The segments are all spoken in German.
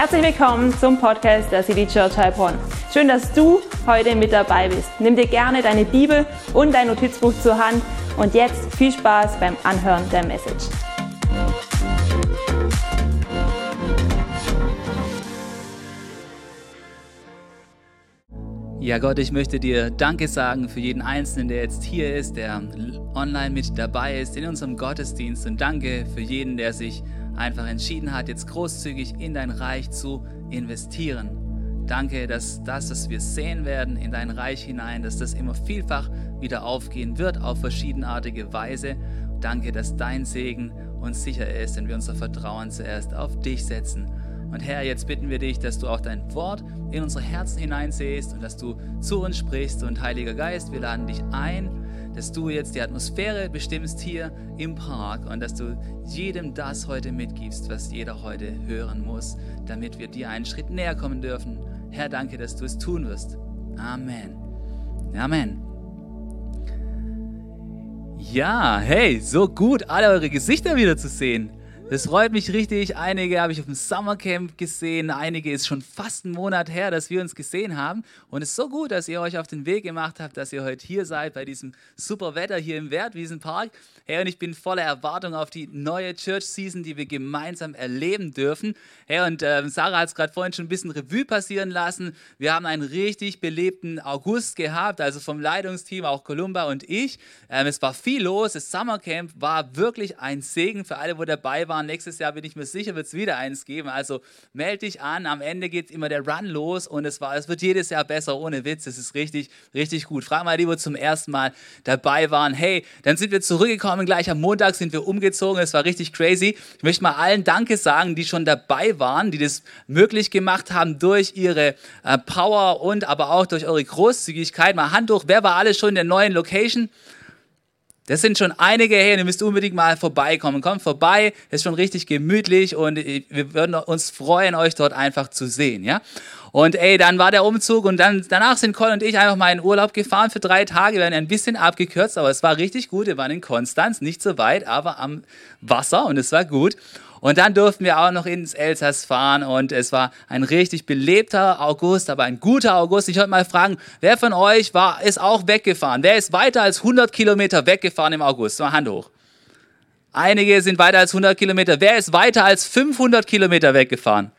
Herzlich willkommen zum Podcast der City Church Heilbronn. Schön, dass du heute mit dabei bist. Nimm dir gerne deine Bibel und dein Notizbuch zur Hand und jetzt viel Spaß beim Anhören der Message. Ja, Gott, ich möchte dir Danke sagen für jeden Einzelnen, der jetzt hier ist, der online mit dabei ist in unserem Gottesdienst. Und danke für jeden, der sich einfach entschieden hat, jetzt großzügig in dein Reich zu investieren. Danke, dass das, was wir sehen werden in dein Reich hinein, dass das immer vielfach wieder aufgehen wird auf verschiedenartige Weise. Danke, dass dein Segen uns sicher ist, wenn wir unser Vertrauen zuerst auf dich setzen. Und Herr, jetzt bitten wir dich, dass du auch dein Wort in unsere Herzen hineinsehst und dass du zu uns sprichst. Und Heiliger Geist, wir laden dich ein, dass du jetzt die Atmosphäre bestimmst hier im Park und dass du jedem das heute mitgibst, was jeder heute hören muss, damit wir dir einen Schritt näher kommen dürfen. Herr, danke, dass du es tun wirst. Amen. Amen. Ja, hey, so gut, alle eure Gesichter wieder zu sehen. Das freut mich richtig. Einige habe ich auf dem Summercamp gesehen. Einige ist schon fast einen Monat her, dass wir uns gesehen haben. Und es ist so gut, dass ihr euch auf den Weg gemacht habt, dass ihr heute hier seid bei diesem super Wetter hier im Wertwiesenpark. Hey, und ich bin voller Erwartung auf die neue Church Season, die wir gemeinsam erleben dürfen. Hey, und äh, Sarah hat es gerade vorhin schon ein bisschen Revue passieren lassen. Wir haben einen richtig belebten August gehabt, also vom Leitungsteam, auch Columba und ich. Ähm, es war viel los. Das Summercamp war wirklich ein Segen für alle, wo dabei waren waren. Nächstes Jahr bin ich mir sicher, wird es wieder eins geben. Also melde dich an. Am Ende geht immer der Run los und es, war, es wird jedes Jahr besser, ohne Witz. Es ist richtig, richtig gut. Frag mal die, wo zum ersten Mal dabei waren. Hey, dann sind wir zurückgekommen. Gleich am Montag sind wir umgezogen. Es war richtig crazy. Ich möchte mal allen Danke sagen, die schon dabei waren, die das möglich gemacht haben durch ihre äh, Power und aber auch durch eure Großzügigkeit. Mal Hand hoch. Wer war alles schon in der neuen Location? Das sind schon einige her, ihr müsst unbedingt mal vorbeikommen. Kommt vorbei, ist schon richtig gemütlich und wir würden uns freuen, euch dort einfach zu sehen, ja. Und ey, dann war der Umzug und dann, danach sind Colin und ich einfach mal in Urlaub gefahren für drei Tage. Wir werden ein bisschen abgekürzt, aber es war richtig gut. Wir waren in Konstanz, nicht so weit, aber am Wasser und es war gut. Und dann durften wir auch noch ins Elsass fahren und es war ein richtig belebter August, aber ein guter August. Ich wollte mal fragen, wer von euch war, ist auch weggefahren? Wer ist weiter als 100 Kilometer weggefahren im August? Mal Hand hoch. Einige sind weiter als 100 Kilometer. Wer ist weiter als 500 Kilometer weggefahren?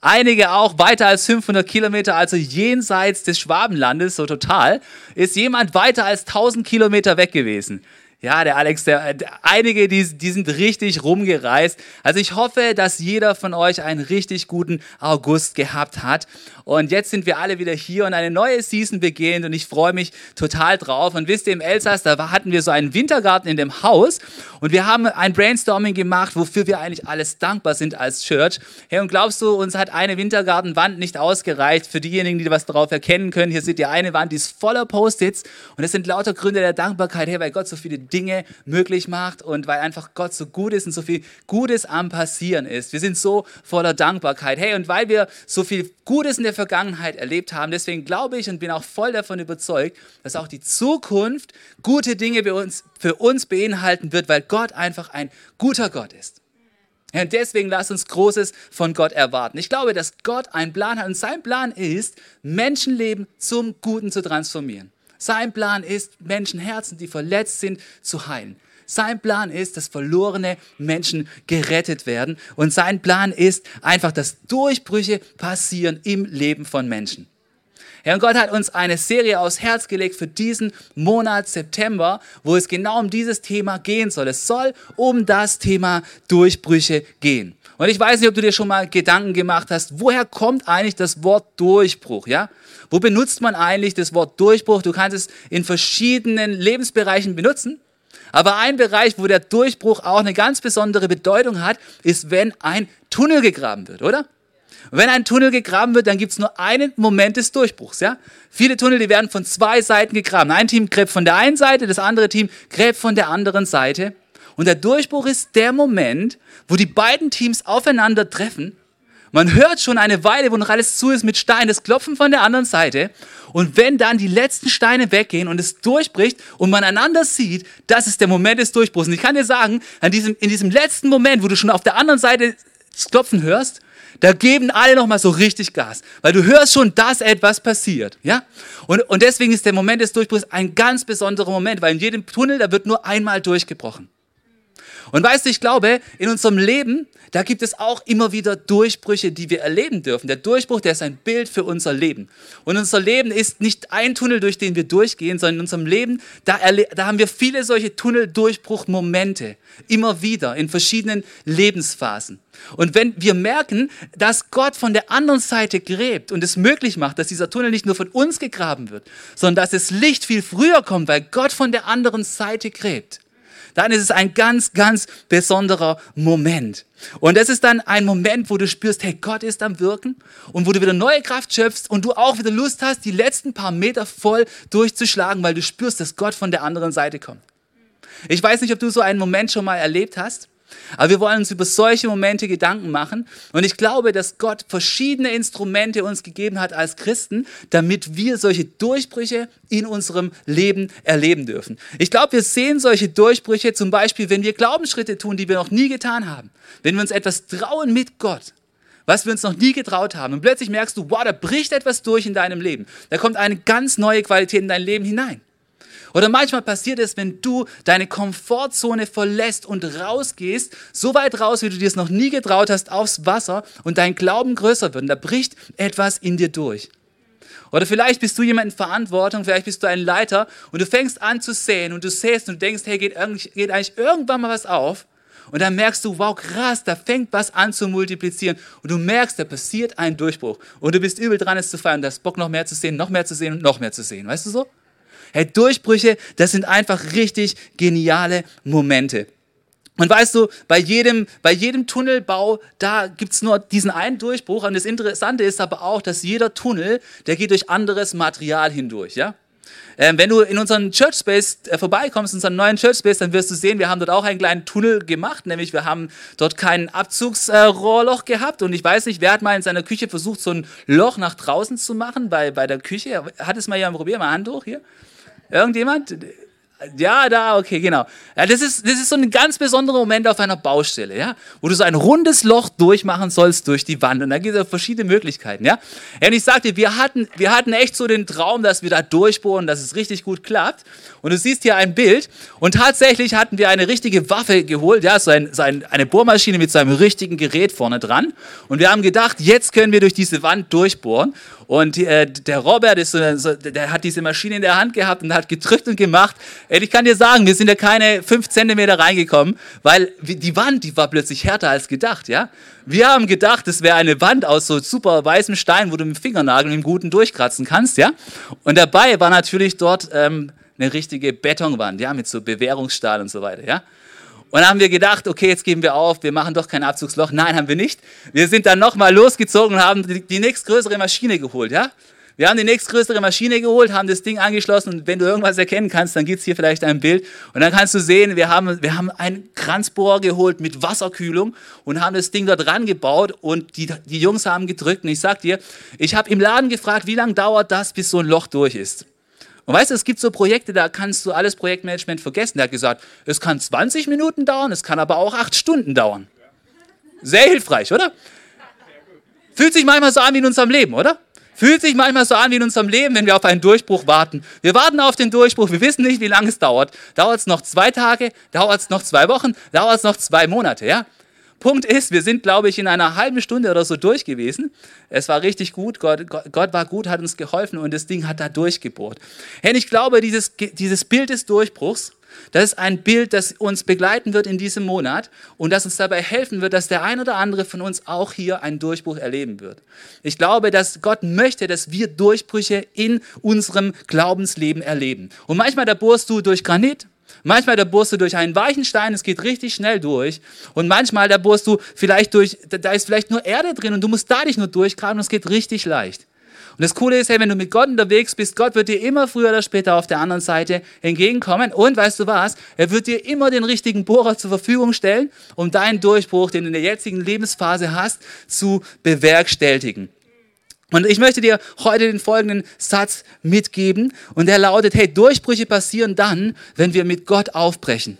Einige auch weiter als 500 Kilometer, also jenseits des Schwabenlandes, so total. Ist jemand weiter als 1000 Kilometer weg gewesen? Ja, der Alex, der, einige, die, die sind richtig rumgereist. Also ich hoffe, dass jeder von euch einen richtig guten August gehabt hat. Und jetzt sind wir alle wieder hier und eine neue Season beginnt und ich freue mich total drauf. Und wisst ihr, im Elsass, da hatten wir so einen Wintergarten in dem Haus und wir haben ein Brainstorming gemacht, wofür wir eigentlich alles dankbar sind als Church. Hey, und glaubst du, uns hat eine Wintergartenwand nicht ausgereicht für diejenigen, die was darauf erkennen können? Hier seht ihr eine Wand, die ist voller Post-its und es sind lauter Gründe der Dankbarkeit, hey, weil Gott so viele Dinge möglich macht und weil einfach Gott so gut ist und so viel Gutes am Passieren ist. Wir sind so voller Dankbarkeit. Hey, und weil wir so viel Gutes in der Vergangenheit erlebt haben, deswegen glaube ich und bin auch voll davon überzeugt, dass auch die Zukunft gute Dinge für uns, für uns beinhalten wird, weil Gott einfach ein guter Gott ist. Und deswegen lasst uns Großes von Gott erwarten. Ich glaube, dass Gott einen Plan hat und sein Plan ist, Menschenleben zum Guten zu transformieren. Sein Plan ist, Menschenherzen, die verletzt sind, zu heilen. Sein Plan ist, dass verlorene Menschen gerettet werden. Und sein Plan ist einfach, dass Durchbrüche passieren im Leben von Menschen. Herr und Gott hat uns eine Serie aufs Herz gelegt für diesen Monat September, wo es genau um dieses Thema gehen soll. Es soll um das Thema Durchbrüche gehen. Und ich weiß nicht, ob du dir schon mal Gedanken gemacht hast, woher kommt eigentlich das Wort Durchbruch, ja? Wo benutzt man eigentlich das Wort Durchbruch? Du kannst es in verschiedenen Lebensbereichen benutzen. Aber ein Bereich, wo der Durchbruch auch eine ganz besondere Bedeutung hat, ist, wenn ein Tunnel gegraben wird, oder? Wenn ein Tunnel gegraben wird, dann gibt es nur einen Moment des Durchbruchs. Ja? Viele Tunnel, die werden von zwei Seiten gegraben. Ein Team gräbt von der einen Seite, das andere Team gräbt von der anderen Seite. Und der Durchbruch ist der Moment, wo die beiden Teams aufeinandertreffen. Man hört schon eine Weile, wo noch alles zu ist mit Steinen, das Klopfen von der anderen Seite. Und wenn dann die letzten Steine weggehen und es durchbricht und man einander sieht, das ist der Moment des Durchbruchs. Und ich kann dir sagen, an diesem, in diesem letzten Moment, wo du schon auf der anderen Seite das Klopfen hörst, da geben alle nochmal so richtig Gas, weil du hörst schon, dass etwas passiert, ja? Und, und deswegen ist der Moment des Durchbruchs ein ganz besonderer Moment, weil in jedem Tunnel, da wird nur einmal durchgebrochen. Und weißt du, ich glaube, in unserem Leben, da gibt es auch immer wieder Durchbrüche, die wir erleben dürfen. Der Durchbruch, der ist ein Bild für unser Leben. Und unser Leben ist nicht ein Tunnel, durch den wir durchgehen, sondern in unserem Leben, da, da haben wir viele solche Tunneldurchbruchmomente. Immer wieder, in verschiedenen Lebensphasen. Und wenn wir merken, dass Gott von der anderen Seite gräbt und es möglich macht, dass dieser Tunnel nicht nur von uns gegraben wird, sondern dass das Licht viel früher kommt, weil Gott von der anderen Seite gräbt, dann ist es ein ganz, ganz besonderer Moment. Und es ist dann ein Moment, wo du spürst, hey, Gott ist am Wirken und wo du wieder neue Kraft schöpfst und du auch wieder Lust hast, die letzten paar Meter voll durchzuschlagen, weil du spürst, dass Gott von der anderen Seite kommt. Ich weiß nicht, ob du so einen Moment schon mal erlebt hast. Aber wir wollen uns über solche Momente Gedanken machen. Und ich glaube, dass Gott verschiedene Instrumente uns gegeben hat als Christen, damit wir solche Durchbrüche in unserem Leben erleben dürfen. Ich glaube, wir sehen solche Durchbrüche zum Beispiel, wenn wir Glaubensschritte tun, die wir noch nie getan haben. Wenn wir uns etwas trauen mit Gott was wir uns noch nie getraut haben. Und plötzlich merkst du, wow, da bricht etwas durch in deinem Leben. Da kommt eine ganz neue Qualität in dein Leben hinein. Oder manchmal passiert es, wenn du deine Komfortzone verlässt und rausgehst, so weit raus, wie du dir es noch nie getraut hast, aufs Wasser und dein Glauben größer wird. Und da bricht etwas in dir durch. Oder vielleicht bist du jemand in Verantwortung, vielleicht bist du ein Leiter und du fängst an zu säen und du säst und denkst, hey, geht, eigentlich irgendwann mal was auf. Und dann merkst du, wow, krass, da fängt was an zu multiplizieren. Und du merkst, da passiert ein Durchbruch. Und du bist übel dran, es zu feiern. Du hast Bock, noch mehr zu sehen, noch mehr zu sehen und noch mehr zu sehen. Weißt du so? Hey, Durchbrüche, das sind einfach richtig geniale Momente. Und weißt du, bei jedem, bei jedem Tunnelbau, da gibt's nur diesen einen Durchbruch. Und das Interessante ist aber auch, dass jeder Tunnel, der geht durch anderes Material hindurch. Ja? Ähm, wenn du in unseren Church Space äh, vorbeikommst, in unseren neuen Church Space, dann wirst du sehen, wir haben dort auch einen kleinen Tunnel gemacht, nämlich wir haben dort kein Abzugsrohrloch gehabt und ich weiß nicht, wer hat mal in seiner Küche versucht, so ein Loch nach draußen zu machen bei, bei der Küche. Hat es mal jemand probiert? Mal Hand hoch hier. Irgendjemand? Ja, da, okay, genau. Ja, das, ist, das ist so ein ganz besonderer Moment auf einer Baustelle, ja, wo du so ein rundes Loch durchmachen sollst durch die Wand. Und da gibt es verschiedene Möglichkeiten, ja. ja. Und ich sagte, wir hatten, wir hatten echt so den Traum, dass wir da durchbohren, dass es richtig gut klappt. Und du siehst hier ein Bild. Und tatsächlich hatten wir eine richtige Waffe geholt, ja, so, ein, so ein, eine Bohrmaschine mit so einem richtigen Gerät vorne dran. Und wir haben gedacht, jetzt können wir durch diese Wand durchbohren. Und äh, der Robert, ist so, der hat diese Maschine in der Hand gehabt und hat gedrückt und gemacht. Ich kann dir sagen, wir sind da keine fünf Zentimeter reingekommen, weil die Wand, die war plötzlich härter als gedacht, ja. Wir haben gedacht, es wäre eine Wand aus so super weißem Stein, wo du mit dem Fingernagel im Guten durchkratzen kannst, ja. Und dabei war natürlich dort ähm, eine richtige Betonwand, ja, mit so Bewährungsstahl und so weiter, ja. Und dann haben wir gedacht, okay, jetzt geben wir auf, wir machen doch kein Abzugsloch. Nein, haben wir nicht. Wir sind dann nochmal losgezogen und haben die, die nächstgrößere Maschine geholt, ja? Wir haben die nächstgrößere Maschine geholt, haben das Ding angeschlossen und wenn du irgendwas erkennen kannst, dann gibt es hier vielleicht ein Bild und dann kannst du sehen, wir haben, wir haben einen Kranzbohrer geholt mit Wasserkühlung und haben das Ding dort rangebaut und die, die Jungs haben gedrückt und ich sag dir, ich habe im Laden gefragt, wie lange dauert das, bis so ein Loch durch ist. Und weißt du, es gibt so Projekte, da kannst du alles Projektmanagement vergessen. Der hat gesagt, es kann 20 Minuten dauern, es kann aber auch 8 Stunden dauern. Sehr hilfreich, oder? Fühlt sich manchmal so an wie in unserem Leben, oder? Fühlt sich manchmal so an wie in unserem Leben, wenn wir auf einen Durchbruch warten. Wir warten auf den Durchbruch, wir wissen nicht, wie lange es dauert. Dauert es noch zwei Tage? Dauert es noch zwei Wochen? Dauert es noch zwei Monate? Ja? Punkt ist, wir sind, glaube ich, in einer halben Stunde oder so durch gewesen. Es war richtig gut. Gott, Gott, Gott war gut, hat uns geholfen und das Ding hat da durchgebohrt. Hey, ich glaube, dieses, dieses Bild des Durchbruchs, das ist ein Bild, das uns begleiten wird in diesem Monat und das uns dabei helfen wird, dass der ein oder andere von uns auch hier einen Durchbruch erleben wird. Ich glaube, dass Gott möchte, dass wir Durchbrüche in unserem Glaubensleben erleben. Und manchmal da bohrst du durch Granit, Manchmal da bohrst du durch einen weichen Stein, es geht richtig schnell durch. Und manchmal da bohrst du vielleicht durch, da ist vielleicht nur Erde drin und du musst da dich nur durchgraben und es geht richtig leicht. Und das Coole ist, hey, wenn du mit Gott unterwegs bist, Gott wird dir immer früher oder später auf der anderen Seite entgegenkommen. Und weißt du was? Er wird dir immer den richtigen Bohrer zur Verfügung stellen, um deinen Durchbruch, den du in der jetzigen Lebensphase hast, zu bewerkstelligen. Und ich möchte dir heute den folgenden Satz mitgeben und der lautet, hey, Durchbrüche passieren dann, wenn wir mit Gott aufbrechen.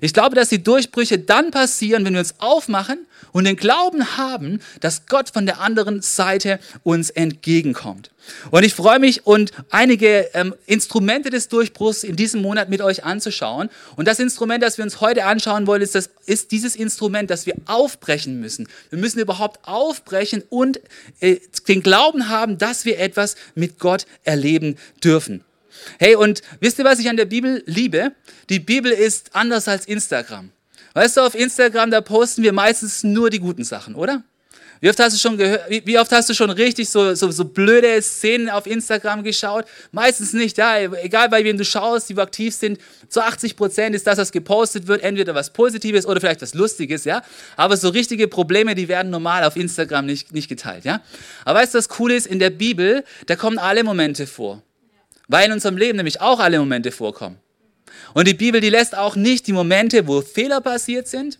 Ich glaube, dass die Durchbrüche dann passieren, wenn wir uns aufmachen und den Glauben haben, dass Gott von der anderen Seite uns entgegenkommt. Und ich freue mich und einige ähm, Instrumente des Durchbruchs in diesem Monat mit euch anzuschauen. Und das Instrument, das wir uns heute anschauen wollen, ist, das, ist dieses Instrument, das wir aufbrechen müssen. Wir müssen überhaupt aufbrechen und äh, den Glauben haben, dass wir etwas mit Gott erleben dürfen. Hey, und wisst ihr, was ich an der Bibel liebe? Die Bibel ist anders als Instagram. Weißt du, auf Instagram, da posten wir meistens nur die guten Sachen, oder? Wie oft hast du schon gehört, wie, oft hast du schon richtig so, so, so blöde Szenen auf Instagram geschaut? Meistens nicht, ja. Egal bei wem du schaust, die aktiv sind, zu 80 Prozent ist das, was gepostet wird, entweder was Positives oder vielleicht was Lustiges, ja. Aber so richtige Probleme, die werden normal auf Instagram nicht, nicht geteilt, ja. Aber weißt du, was cool ist? In der Bibel, da kommen alle Momente vor. Weil in unserem Leben nämlich auch alle Momente vorkommen. Und die Bibel, die lässt auch nicht die Momente, wo Fehler passiert sind,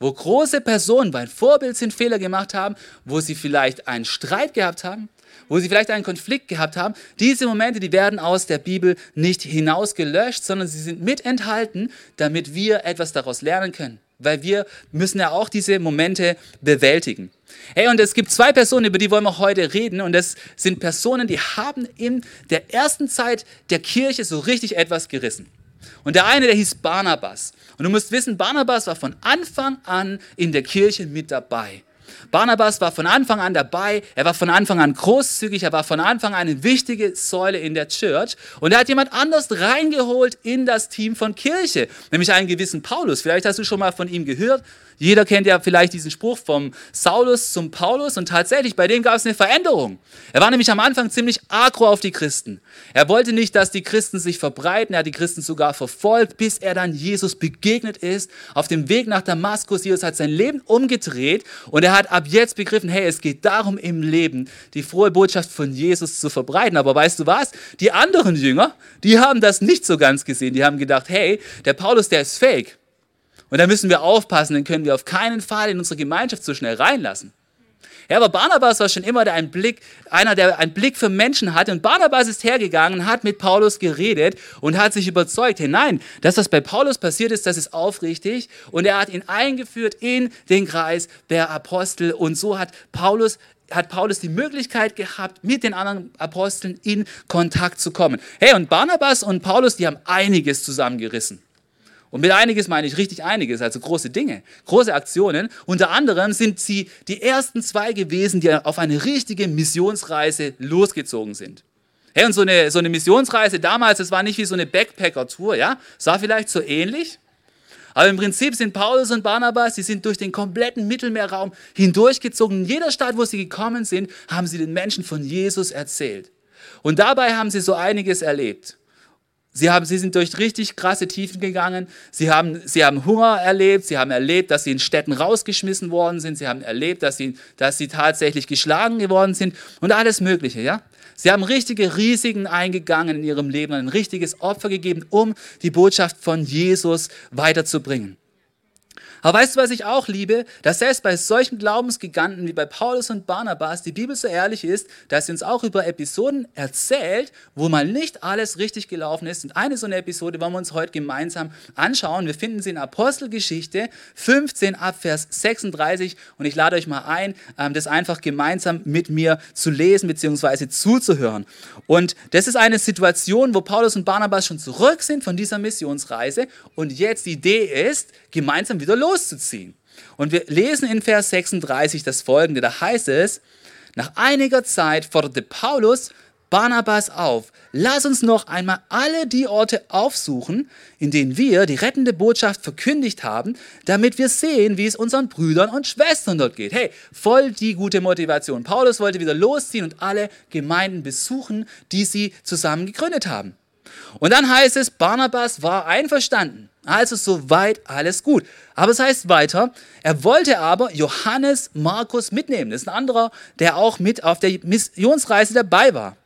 wo große Personen, weil Vorbild sind, Fehler gemacht haben, wo sie vielleicht einen Streit gehabt haben, wo sie vielleicht einen Konflikt gehabt haben. Diese Momente, die werden aus der Bibel nicht hinausgelöscht, sondern sie sind mit enthalten, damit wir etwas daraus lernen können. Weil wir müssen ja auch diese Momente bewältigen. Hey, und es gibt zwei Personen, über die wollen wir heute reden. Und das sind Personen, die haben in der ersten Zeit der Kirche so richtig etwas gerissen. Und der eine, der hieß Barnabas. Und du musst wissen, Barnabas war von Anfang an in der Kirche mit dabei. Barnabas war von Anfang an dabei, er war von Anfang an großzügig, er war von Anfang an eine wichtige Säule in der Church und er hat jemand anders reingeholt in das Team von Kirche, nämlich einen gewissen Paulus. Vielleicht hast du schon mal von ihm gehört. Jeder kennt ja vielleicht diesen Spruch vom Saulus zum Paulus und tatsächlich, bei dem gab es eine Veränderung. Er war nämlich am Anfang ziemlich agro auf die Christen. Er wollte nicht, dass die Christen sich verbreiten, er hat die Christen sogar verfolgt, bis er dann Jesus begegnet ist. Auf dem Weg nach Damaskus, Jesus hat sein Leben umgedreht und er hat ab jetzt begriffen, hey, es geht darum im Leben, die frohe Botschaft von Jesus zu verbreiten. Aber weißt du was? Die anderen Jünger, die haben das nicht so ganz gesehen. Die haben gedacht, hey, der Paulus, der ist fake. Und da müssen wir aufpassen, den können wir auf keinen Fall in unsere Gemeinschaft so schnell reinlassen. Ja, aber Barnabas war schon immer der ein Blick, einer, der einen Blick für Menschen hatte. Und Barnabas ist hergegangen, hat mit Paulus geredet und hat sich überzeugt, hey, nein, das, was bei Paulus passiert ist, das ist aufrichtig. Und er hat ihn eingeführt in den Kreis der Apostel. Und so hat Paulus hat Paulus die Möglichkeit gehabt, mit den anderen Aposteln in Kontakt zu kommen. Hey, und Barnabas und Paulus, die haben einiges zusammengerissen. Und mit einiges meine ich richtig einiges, also große Dinge, große Aktionen. Unter anderem sind sie die ersten zwei gewesen, die auf eine richtige Missionsreise losgezogen sind. Hey, und so eine, so eine Missionsreise damals, das war nicht wie so eine Backpacker-Tour, ja? Sah vielleicht so ähnlich. Aber im Prinzip sind Paulus und Barnabas, die sind durch den kompletten Mittelmeerraum hindurchgezogen. In jeder Stadt, wo sie gekommen sind, haben sie den Menschen von Jesus erzählt. Und dabei haben sie so einiges erlebt. Sie, haben, sie sind durch richtig krasse Tiefen gegangen. Sie haben, sie haben Hunger erlebt. Sie haben erlebt, dass sie in Städten rausgeschmissen worden sind. Sie haben erlebt, dass sie, dass sie tatsächlich geschlagen geworden sind und alles Mögliche. Ja? Sie haben richtige Risiken eingegangen in ihrem Leben, ein richtiges Opfer gegeben, um die Botschaft von Jesus weiterzubringen. Aber weißt du, was ich auch liebe? Dass selbst bei solchen Glaubensgiganten wie bei Paulus und Barnabas die Bibel so ehrlich ist, dass sie uns auch über Episoden erzählt, wo mal nicht alles richtig gelaufen ist. Und eine so eine Episode wollen wir uns heute gemeinsam anschauen. Wir finden sie in Apostelgeschichte 15 ab Vers 36 und ich lade euch mal ein, ähm, das einfach gemeinsam mit mir zu lesen bzw. zuzuhören. Und das ist eine Situation, wo Paulus und Barnabas schon zurück sind von dieser Missionsreise und jetzt die Idee ist, gemeinsam wieder loszuziehen. Und wir lesen in Vers 36 das folgende, da heißt es, nach einiger Zeit forderte Paulus Barnabas auf, lass uns noch einmal alle die Orte aufsuchen, in denen wir die rettende Botschaft verkündigt haben, damit wir sehen, wie es unseren Brüdern und Schwestern dort geht. Hey, voll die gute Motivation. Paulus wollte wieder losziehen und alle Gemeinden besuchen, die sie zusammen gegründet haben. Und dann heißt es, Barnabas war einverstanden. Also soweit alles gut. Aber es heißt weiter, er wollte aber Johannes Markus mitnehmen. Das ist ein anderer, der auch mit auf der Missionsreise dabei war.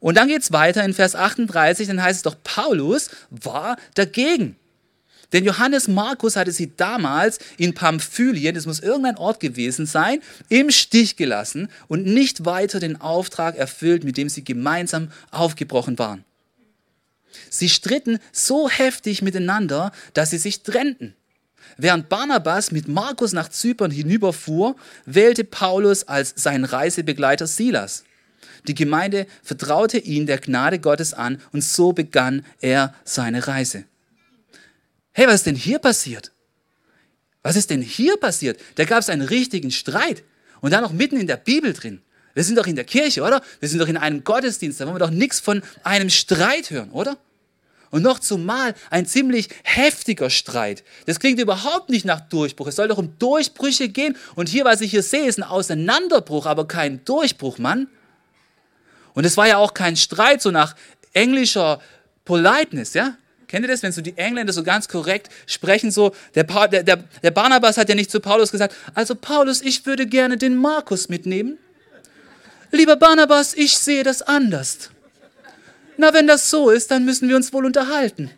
Und dann geht es weiter in Vers 38, dann heißt es doch, Paulus war dagegen. Denn Johannes Markus hatte sie damals in Pamphylien, das muss irgendein Ort gewesen sein, im Stich gelassen und nicht weiter den Auftrag erfüllt, mit dem sie gemeinsam aufgebrochen waren. Sie stritten so heftig miteinander, dass sie sich trennten. Während Barnabas mit Markus nach Zypern hinüberfuhr, wählte Paulus als sein Reisebegleiter Silas. Die Gemeinde vertraute ihn der Gnade Gottes an und so begann er seine Reise. Hey, was ist denn hier passiert? Was ist denn hier passiert? Da gab es einen richtigen Streit und dann noch mitten in der Bibel drin. Wir sind doch in der Kirche, oder? Wir sind doch in einem Gottesdienst, da wollen wir doch nichts von einem Streit hören, oder? Und noch zumal ein ziemlich heftiger Streit. Das klingt überhaupt nicht nach Durchbruch. Es soll doch um Durchbrüche gehen. Und hier, was ich hier sehe, ist ein Auseinanderbruch, aber kein Durchbruch, Mann. Und es war ja auch kein Streit so nach englischer Politeness, ja? Kennt ihr das, wenn so die Engländer so ganz korrekt sprechen, so, der, der, der, der Barnabas hat ja nicht zu Paulus gesagt, also Paulus, ich würde gerne den Markus mitnehmen. Lieber Barnabas, ich sehe das anders. Na, wenn das so ist, dann müssen wir uns wohl unterhalten.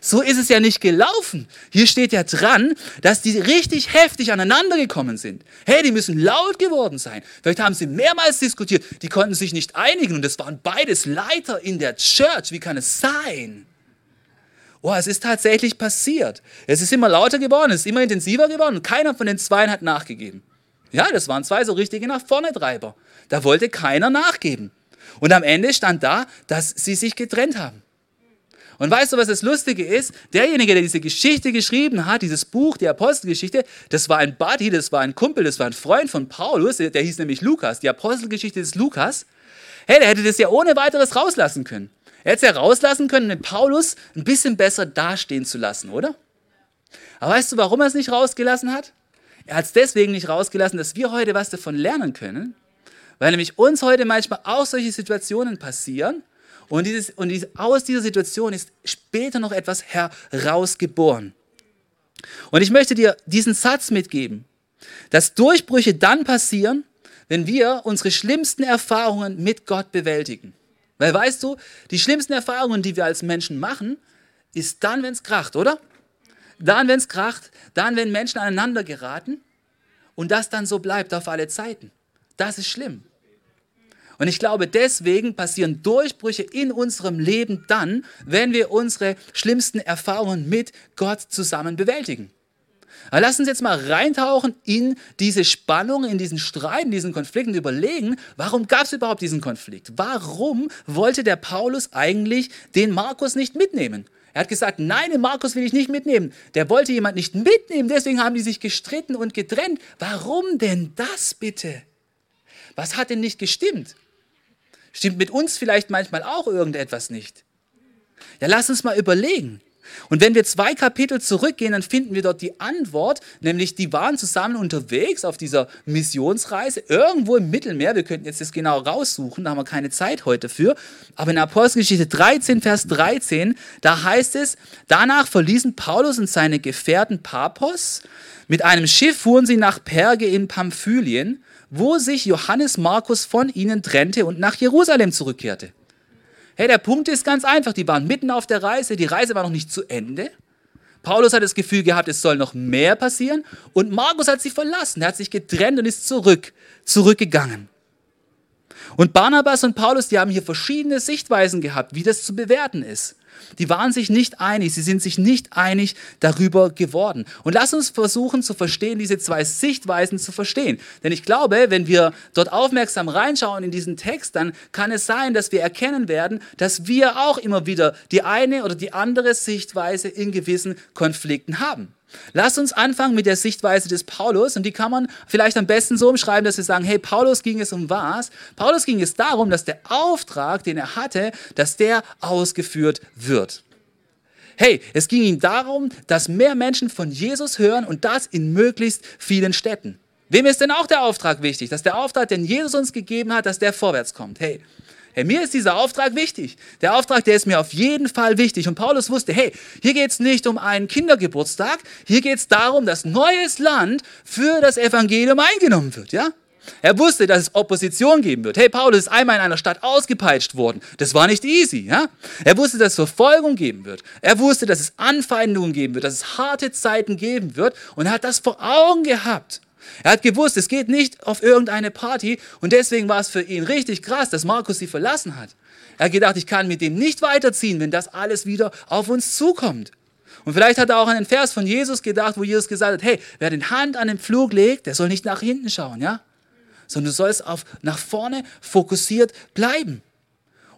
So ist es ja nicht gelaufen. Hier steht ja dran, dass die richtig heftig aneinander gekommen sind. Hey, die müssen laut geworden sein. Vielleicht haben sie mehrmals diskutiert. Die konnten sich nicht einigen und es waren beides Leiter in der Church. Wie kann es sein? Oh, es ist tatsächlich passiert. Es ist immer lauter geworden, es ist immer intensiver geworden und keiner von den Zweien hat nachgegeben. Ja, das waren zwei so richtige nach vorne Treiber. Da wollte keiner nachgeben. Und am Ende stand da, dass sie sich getrennt haben. Und weißt du, was das Lustige ist? Derjenige, der diese Geschichte geschrieben hat, dieses Buch, die Apostelgeschichte, das war ein Buddy, das war ein Kumpel, das war ein Freund von Paulus, der hieß nämlich Lukas. Die Apostelgeschichte ist Lukas. Hey, der hätte das ja ohne weiteres rauslassen können. Er hätte es ja rauslassen können, den Paulus ein bisschen besser dastehen zu lassen, oder? Aber weißt du, warum er es nicht rausgelassen hat? Er hat es deswegen nicht rausgelassen, dass wir heute was davon lernen können, weil nämlich uns heute manchmal auch solche Situationen passieren und, dieses, und dieses, aus dieser Situation ist später noch etwas herausgeboren. Und ich möchte dir diesen Satz mitgeben, dass Durchbrüche dann passieren, wenn wir unsere schlimmsten Erfahrungen mit Gott bewältigen. Weil weißt du, die schlimmsten Erfahrungen, die wir als Menschen machen, ist dann, wenn es kracht, oder? Dann, wenn es kracht, dann, wenn Menschen aneinander geraten und das dann so bleibt auf alle Zeiten. Das ist schlimm. Und ich glaube, deswegen passieren Durchbrüche in unserem Leben dann, wenn wir unsere schlimmsten Erfahrungen mit Gott zusammen bewältigen. Aber lass uns jetzt mal reintauchen in diese Spannung, in diesen Streit, in diesen Konflikt und überlegen, warum gab es überhaupt diesen Konflikt? Warum wollte der Paulus eigentlich den Markus nicht mitnehmen? Er hat gesagt, nein, den Markus will ich nicht mitnehmen. Der wollte jemand nicht mitnehmen, deswegen haben die sich gestritten und getrennt. Warum denn das bitte? Was hat denn nicht gestimmt? Stimmt mit uns vielleicht manchmal auch irgendetwas nicht? Ja, lass uns mal überlegen. Und wenn wir zwei Kapitel zurückgehen, dann finden wir dort die Antwort, nämlich die waren zusammen unterwegs auf dieser Missionsreise irgendwo im Mittelmeer. Wir könnten jetzt das genau raussuchen, da haben wir keine Zeit heute für. Aber in Apostelgeschichte 13, Vers 13, da heißt es, danach verließen Paulus und seine Gefährten Papos. Mit einem Schiff fuhren sie nach Perge in Pamphylien wo sich Johannes Markus von ihnen trennte und nach Jerusalem zurückkehrte. Hey, der Punkt ist ganz einfach, die waren mitten auf der Reise, die Reise war noch nicht zu Ende. Paulus hat das Gefühl gehabt, es soll noch mehr passieren und Markus hat sie verlassen, er hat sich getrennt und ist zurück, zurückgegangen. Und Barnabas und Paulus, die haben hier verschiedene Sichtweisen gehabt, wie das zu bewerten ist. Die waren sich nicht einig, sie sind sich nicht einig darüber geworden. Und lass uns versuchen zu verstehen, diese zwei Sichtweisen zu verstehen. Denn ich glaube, wenn wir dort aufmerksam reinschauen in diesen Text, dann kann es sein, dass wir erkennen werden, dass wir auch immer wieder die eine oder die andere Sichtweise in gewissen Konflikten haben. Lass uns anfangen mit der Sichtweise des Paulus und die kann man vielleicht am besten so umschreiben, dass wir sagen, hey, Paulus ging es um was? Paulus ging es darum, dass der Auftrag, den er hatte, dass der ausgeführt wird. Hey, es ging ihm darum, dass mehr Menschen von Jesus hören und das in möglichst vielen Städten. Wem ist denn auch der Auftrag wichtig? Dass der Auftrag, den Jesus uns gegeben hat, dass der vorwärts kommt. Hey, Hey, mir ist dieser Auftrag wichtig. Der Auftrag, der ist mir auf jeden Fall wichtig. Und Paulus wusste, hey, hier geht es nicht um einen Kindergeburtstag, hier geht es darum, dass neues Land für das Evangelium eingenommen wird, ja? Er wusste, dass es Opposition geben wird. Hey, Paulus ist einmal in einer Stadt ausgepeitscht worden. Das war nicht easy. Ja? Er wusste, dass es Verfolgung geben wird. Er wusste, dass es Anfeindungen geben wird, dass es harte Zeiten geben wird. Und er hat das vor Augen gehabt. Er hat gewusst, es geht nicht auf irgendeine Party und deswegen war es für ihn richtig krass, dass Markus sie verlassen hat. Er hat gedacht, ich kann mit dem nicht weiterziehen, wenn das alles wieder auf uns zukommt. Und vielleicht hat er auch an den Vers von Jesus gedacht, wo Jesus gesagt hat, hey, wer die Hand an den Flug legt, der soll nicht nach hinten schauen, ja? Sondern du sollst auf, nach vorne fokussiert bleiben.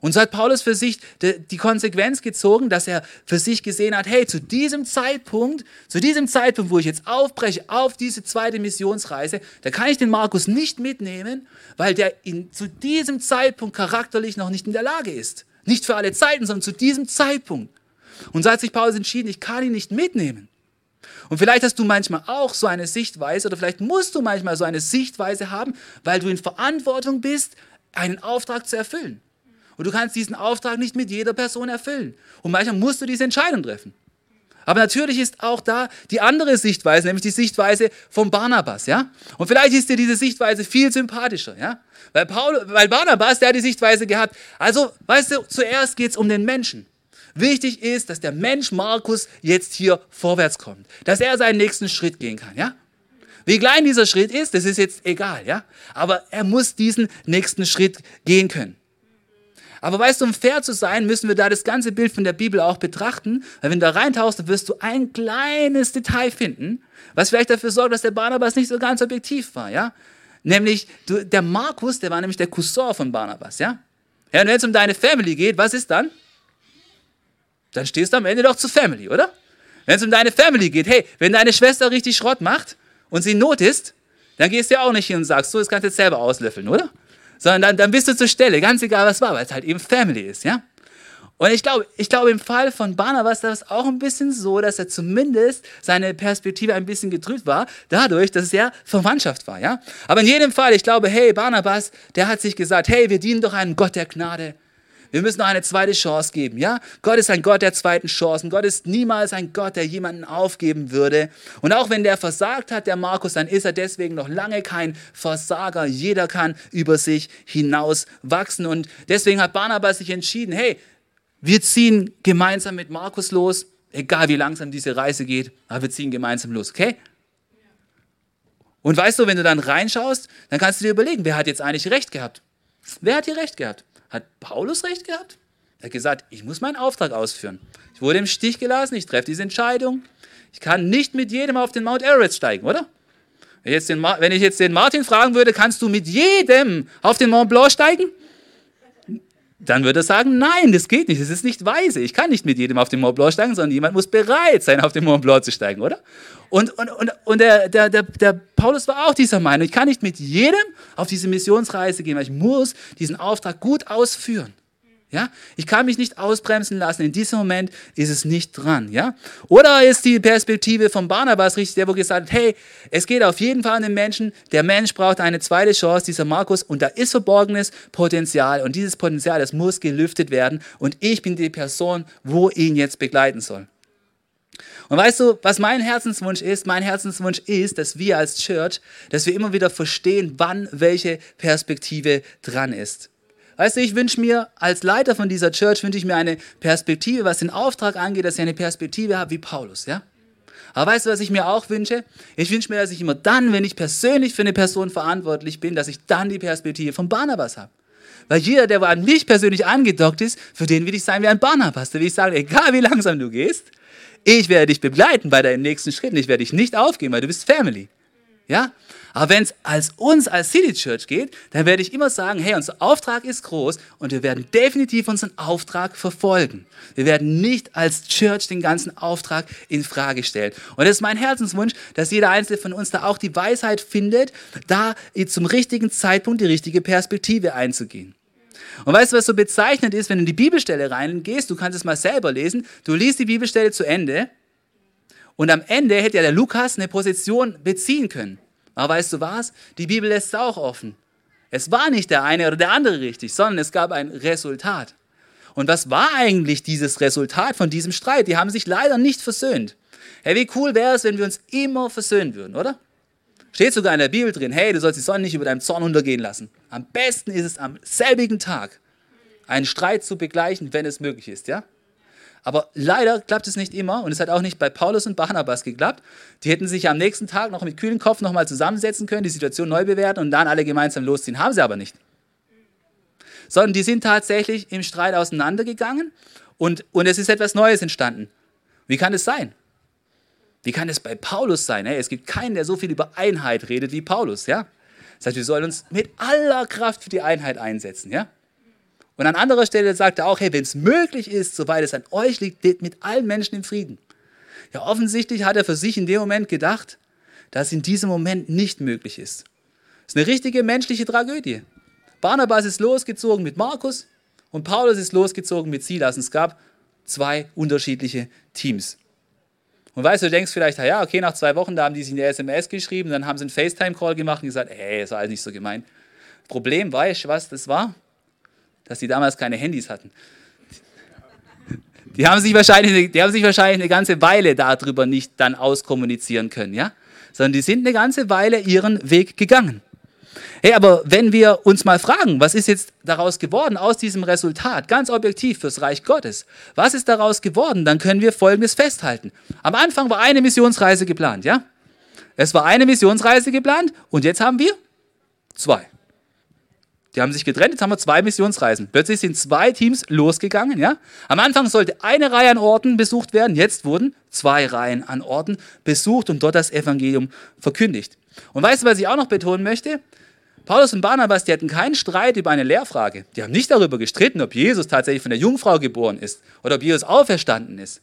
Und so hat Paulus für sich die Konsequenz gezogen, dass er für sich gesehen hat, hey, zu diesem Zeitpunkt, zu diesem Zeitpunkt, wo ich jetzt aufbreche auf diese zweite Missionsreise, da kann ich den Markus nicht mitnehmen, weil der in, zu diesem Zeitpunkt charakterlich noch nicht in der Lage ist. Nicht für alle Zeiten, sondern zu diesem Zeitpunkt. Und so hat sich Paulus entschieden, ich kann ihn nicht mitnehmen. Und vielleicht hast du manchmal auch so eine Sichtweise oder vielleicht musst du manchmal so eine Sichtweise haben, weil du in Verantwortung bist, einen Auftrag zu erfüllen. Und du kannst diesen Auftrag nicht mit jeder Person erfüllen. Und manchmal musst du diese Entscheidung treffen. Aber natürlich ist auch da die andere Sichtweise, nämlich die Sichtweise von Barnabas, ja? Und vielleicht ist dir diese Sichtweise viel sympathischer, ja? Weil, Paul, weil Barnabas, der hat die Sichtweise gehabt, also, weißt du, zuerst geht es um den Menschen. Wichtig ist, dass der Mensch Markus jetzt hier vorwärts kommt, dass er seinen nächsten Schritt gehen kann, ja? Wie klein dieser Schritt ist, das ist jetzt egal, ja? Aber er muss diesen nächsten Schritt gehen können. Aber weißt du, um fair zu sein, müssen wir da das ganze Bild von der Bibel auch betrachten. Weil wenn du da reintauchst, dann wirst du ein kleines Detail finden, was vielleicht dafür sorgt, dass der Barnabas nicht so ganz objektiv war, ja? Nämlich, du, der Markus, der war nämlich der Cousin von Barnabas, ja? Ja, und wenn es um deine Family geht, was ist dann? Dann stehst du am Ende doch zur Family, oder? Wenn es um deine Family geht, hey, wenn deine Schwester richtig Schrott macht und sie in Not ist, dann gehst du ja auch nicht hin und sagst, so, das kannst du jetzt selber auslöffeln, oder? Sondern dann, dann bist du zur Stelle, ganz egal was war, weil es halt eben Family ist, ja. Und ich glaube, ich glaube, im Fall von Barnabas war es auch ein bisschen so, dass er zumindest seine Perspektive ein bisschen getrübt war, dadurch, dass es ja Verwandtschaft war, ja. Aber in jedem Fall, ich glaube, hey, Barnabas, der hat sich gesagt, hey, wir dienen doch einem Gott der Gnade. Wir müssen noch eine zweite Chance geben, ja? Gott ist ein Gott der zweiten Chancen. Gott ist niemals ein Gott, der jemanden aufgeben würde. Und auch wenn der versagt hat, der Markus, dann ist er deswegen noch lange kein Versager. Jeder kann über sich hinaus wachsen. Und deswegen hat Barnabas sich entschieden, hey, wir ziehen gemeinsam mit Markus los, egal wie langsam diese Reise geht, aber wir ziehen gemeinsam los, okay? Und weißt du, wenn du dann reinschaust, dann kannst du dir überlegen, wer hat jetzt eigentlich recht gehabt? Wer hat hier recht gehabt? Hat Paulus recht gehabt? Er hat gesagt, ich muss meinen Auftrag ausführen. Ich wurde im Stich gelassen, ich treffe diese Entscheidung. Ich kann nicht mit jedem auf den Mount Everest steigen, oder? Wenn ich, jetzt den, wenn ich jetzt den Martin fragen würde, kannst du mit jedem auf den Mont Blanc steigen? Dann würde er sagen, nein, das geht nicht, das ist nicht weise. Ich kann nicht mit jedem auf den Mont Blanc steigen, sondern jemand muss bereit sein, auf den Mont Blanc zu steigen, oder? Und, und, und, und der, der, der, der Paulus war auch dieser Meinung, ich kann nicht mit jedem auf diese Missionsreise gehen, weil ich muss diesen Auftrag gut ausführen. Ja? Ich kann mich nicht ausbremsen lassen. In diesem Moment ist es nicht dran. Ja? Oder ist die Perspektive von Barnabas richtig, der wo gesagt hat, hey, es geht auf jeden Fall um den Menschen. Der Mensch braucht eine zweite Chance, dieser Markus. Und da ist verborgenes Potenzial. Und dieses Potenzial, das muss gelüftet werden. Und ich bin die Person, wo ihn jetzt begleiten soll. Und weißt du, was mein Herzenswunsch ist? Mein Herzenswunsch ist, dass wir als Church, dass wir immer wieder verstehen, wann welche Perspektive dran ist. Weißt du, ich wünsche mir als Leiter von dieser Church, wünsche ich mir eine Perspektive, was den Auftrag angeht, dass ich eine Perspektive habe wie Paulus, ja? Aber weißt du, was ich mir auch wünsche? Ich wünsche mir, dass ich immer dann, wenn ich persönlich für eine Person verantwortlich bin, dass ich dann die Perspektive von Barnabas habe. Weil jeder, der an mich persönlich angedockt ist, für den will ich sein wie ein Barnabas. Da will ich sagen, egal wie langsam du gehst, ich werde dich begleiten bei deinen nächsten Schritten. Ich werde dich nicht aufgeben, weil du bist Family. Ja? Aber wenn es als uns als City Church geht, dann werde ich immer sagen, hey, unser Auftrag ist groß und wir werden definitiv unseren Auftrag verfolgen. Wir werden nicht als Church den ganzen Auftrag in Frage stellen. Und es ist mein Herzenswunsch, dass jeder einzelne von uns da auch die Weisheit findet, da zum richtigen Zeitpunkt die richtige Perspektive einzugehen. Und weißt du, was so bezeichnend ist, wenn du in die Bibelstelle reingehst, du kannst es mal selber lesen, du liest die Bibelstelle zu Ende und am Ende hätte ja der Lukas eine Position beziehen können. Aber weißt du was? Die Bibel lässt es auch offen. Es war nicht der eine oder der andere richtig, sondern es gab ein Resultat. Und was war eigentlich dieses Resultat von diesem Streit? Die haben sich leider nicht versöhnt. Hey, wie cool wäre es, wenn wir uns immer versöhnen würden, oder? Steht sogar in der Bibel drin, hey, du sollst die Sonne nicht über deinem Zorn untergehen lassen. Am besten ist es am selbigen Tag, einen Streit zu begleichen, wenn es möglich ist, ja? Aber leider klappt es nicht immer und es hat auch nicht bei Paulus und Barnabas geklappt. Die hätten sich am nächsten Tag noch mit kühlem Kopf nochmal zusammensetzen können, die Situation neu bewerten und dann alle gemeinsam losziehen. Haben sie aber nicht. sondern die sind tatsächlich im Streit auseinandergegangen und, und es ist etwas Neues entstanden. Wie kann es sein? Wie kann es bei Paulus sein? Es gibt keinen, der so viel über Einheit redet wie Paulus. Ja? Das heißt, wir sollen uns mit aller Kraft für die Einheit einsetzen. Ja? Und an anderer Stelle sagt er auch, hey, wenn es möglich ist, soweit es an euch liegt, lebt mit allen Menschen im Frieden. Ja, offensichtlich hat er für sich in dem Moment gedacht, dass in diesem Moment nicht möglich ist. Das ist eine richtige menschliche Tragödie. Barnabas ist losgezogen mit Markus und Paulus ist losgezogen mit Silas. Und es gab zwei unterschiedliche Teams. Und weißt du, du denkst vielleicht, ja, okay, nach zwei Wochen, da haben die sich eine SMS geschrieben, dann haben sie einen FaceTime-Call gemacht und gesagt, ey, ist alles nicht so gemeint. Problem, weißt du, was das war? Dass die damals keine Handys hatten. Die haben sich wahrscheinlich, die haben sich wahrscheinlich eine ganze Weile darüber nicht dann auskommunizieren können, ja? Sondern die sind eine ganze Weile ihren Weg gegangen. Hey, aber wenn wir uns mal fragen, was ist jetzt daraus geworden aus diesem Resultat, ganz objektiv fürs Reich Gottes, was ist daraus geworden, dann können wir Folgendes festhalten. Am Anfang war eine Missionsreise geplant, ja? Es war eine Missionsreise geplant und jetzt haben wir zwei. Die haben sich getrennt, jetzt haben wir zwei Missionsreisen. Plötzlich sind zwei Teams losgegangen. Ja? Am Anfang sollte eine Reihe an Orten besucht werden, jetzt wurden zwei Reihen an Orten besucht und dort das Evangelium verkündigt. Und weißt du, was ich auch noch betonen möchte? Paulus und Barnabas, die hatten keinen Streit über eine Lehrfrage. Die haben nicht darüber gestritten, ob Jesus tatsächlich von der Jungfrau geboren ist oder ob Jesus auferstanden ist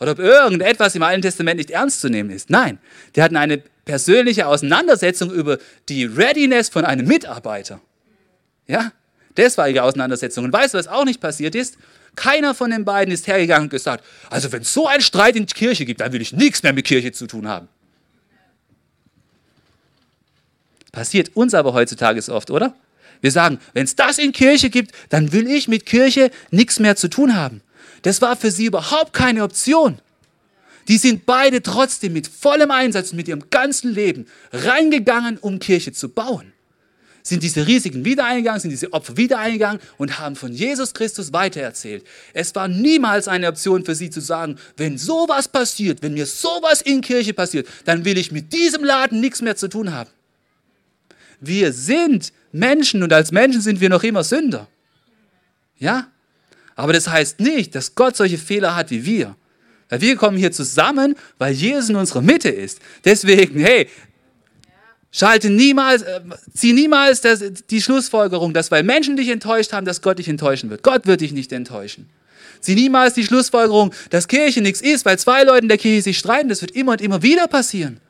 oder ob irgendetwas im Alten Testament nicht ernst zu nehmen ist. Nein, die hatten eine persönliche Auseinandersetzung über die Readiness von einem Mitarbeiter. Ja, das war ihre Auseinandersetzung. Und weißt du, was auch nicht passiert ist? Keiner von den beiden ist hergegangen und gesagt, also wenn es so einen Streit in der Kirche gibt, dann will ich nichts mehr mit Kirche zu tun haben. Passiert uns aber heutzutage so oft, oder? Wir sagen, wenn es das in Kirche gibt, dann will ich mit Kirche nichts mehr zu tun haben. Das war für sie überhaupt keine Option. Die sind beide trotzdem mit vollem Einsatz, mit ihrem ganzen Leben reingegangen, um Kirche zu bauen sind diese Risiken wieder eingegangen, sind diese Opfer wieder eingegangen und haben von Jesus Christus weitererzählt. Es war niemals eine Option für sie zu sagen, wenn sowas passiert, wenn mir sowas in Kirche passiert, dann will ich mit diesem Laden nichts mehr zu tun haben. Wir sind Menschen und als Menschen sind wir noch immer Sünder. Ja? Aber das heißt nicht, dass Gott solche Fehler hat wie wir. Weil wir kommen hier zusammen, weil Jesus in unserer Mitte ist. Deswegen, hey, Schalte niemals, äh, zieh niemals das, die Schlussfolgerung, dass weil Menschen dich enttäuscht haben, dass Gott dich enttäuschen wird. Gott wird dich nicht enttäuschen. Zieh niemals die Schlussfolgerung, dass Kirche nichts ist, weil zwei Leute in der Kirche sich streiten. Das wird immer und immer wieder passieren.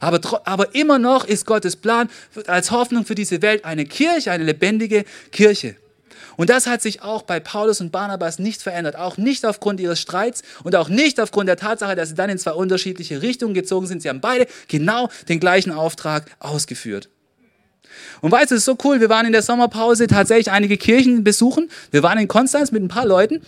Aber, aber immer noch ist Gottes Plan als Hoffnung für diese Welt eine Kirche, eine lebendige Kirche. Und das hat sich auch bei Paulus und Barnabas nicht verändert, auch nicht aufgrund ihres Streits und auch nicht aufgrund der Tatsache, dass sie dann in zwei unterschiedliche Richtungen gezogen sind. Sie haben beide genau den gleichen Auftrag ausgeführt. Und weißt du, es ist so cool, wir waren in der Sommerpause tatsächlich einige Kirchen besuchen. Wir waren in Konstanz mit ein paar Leuten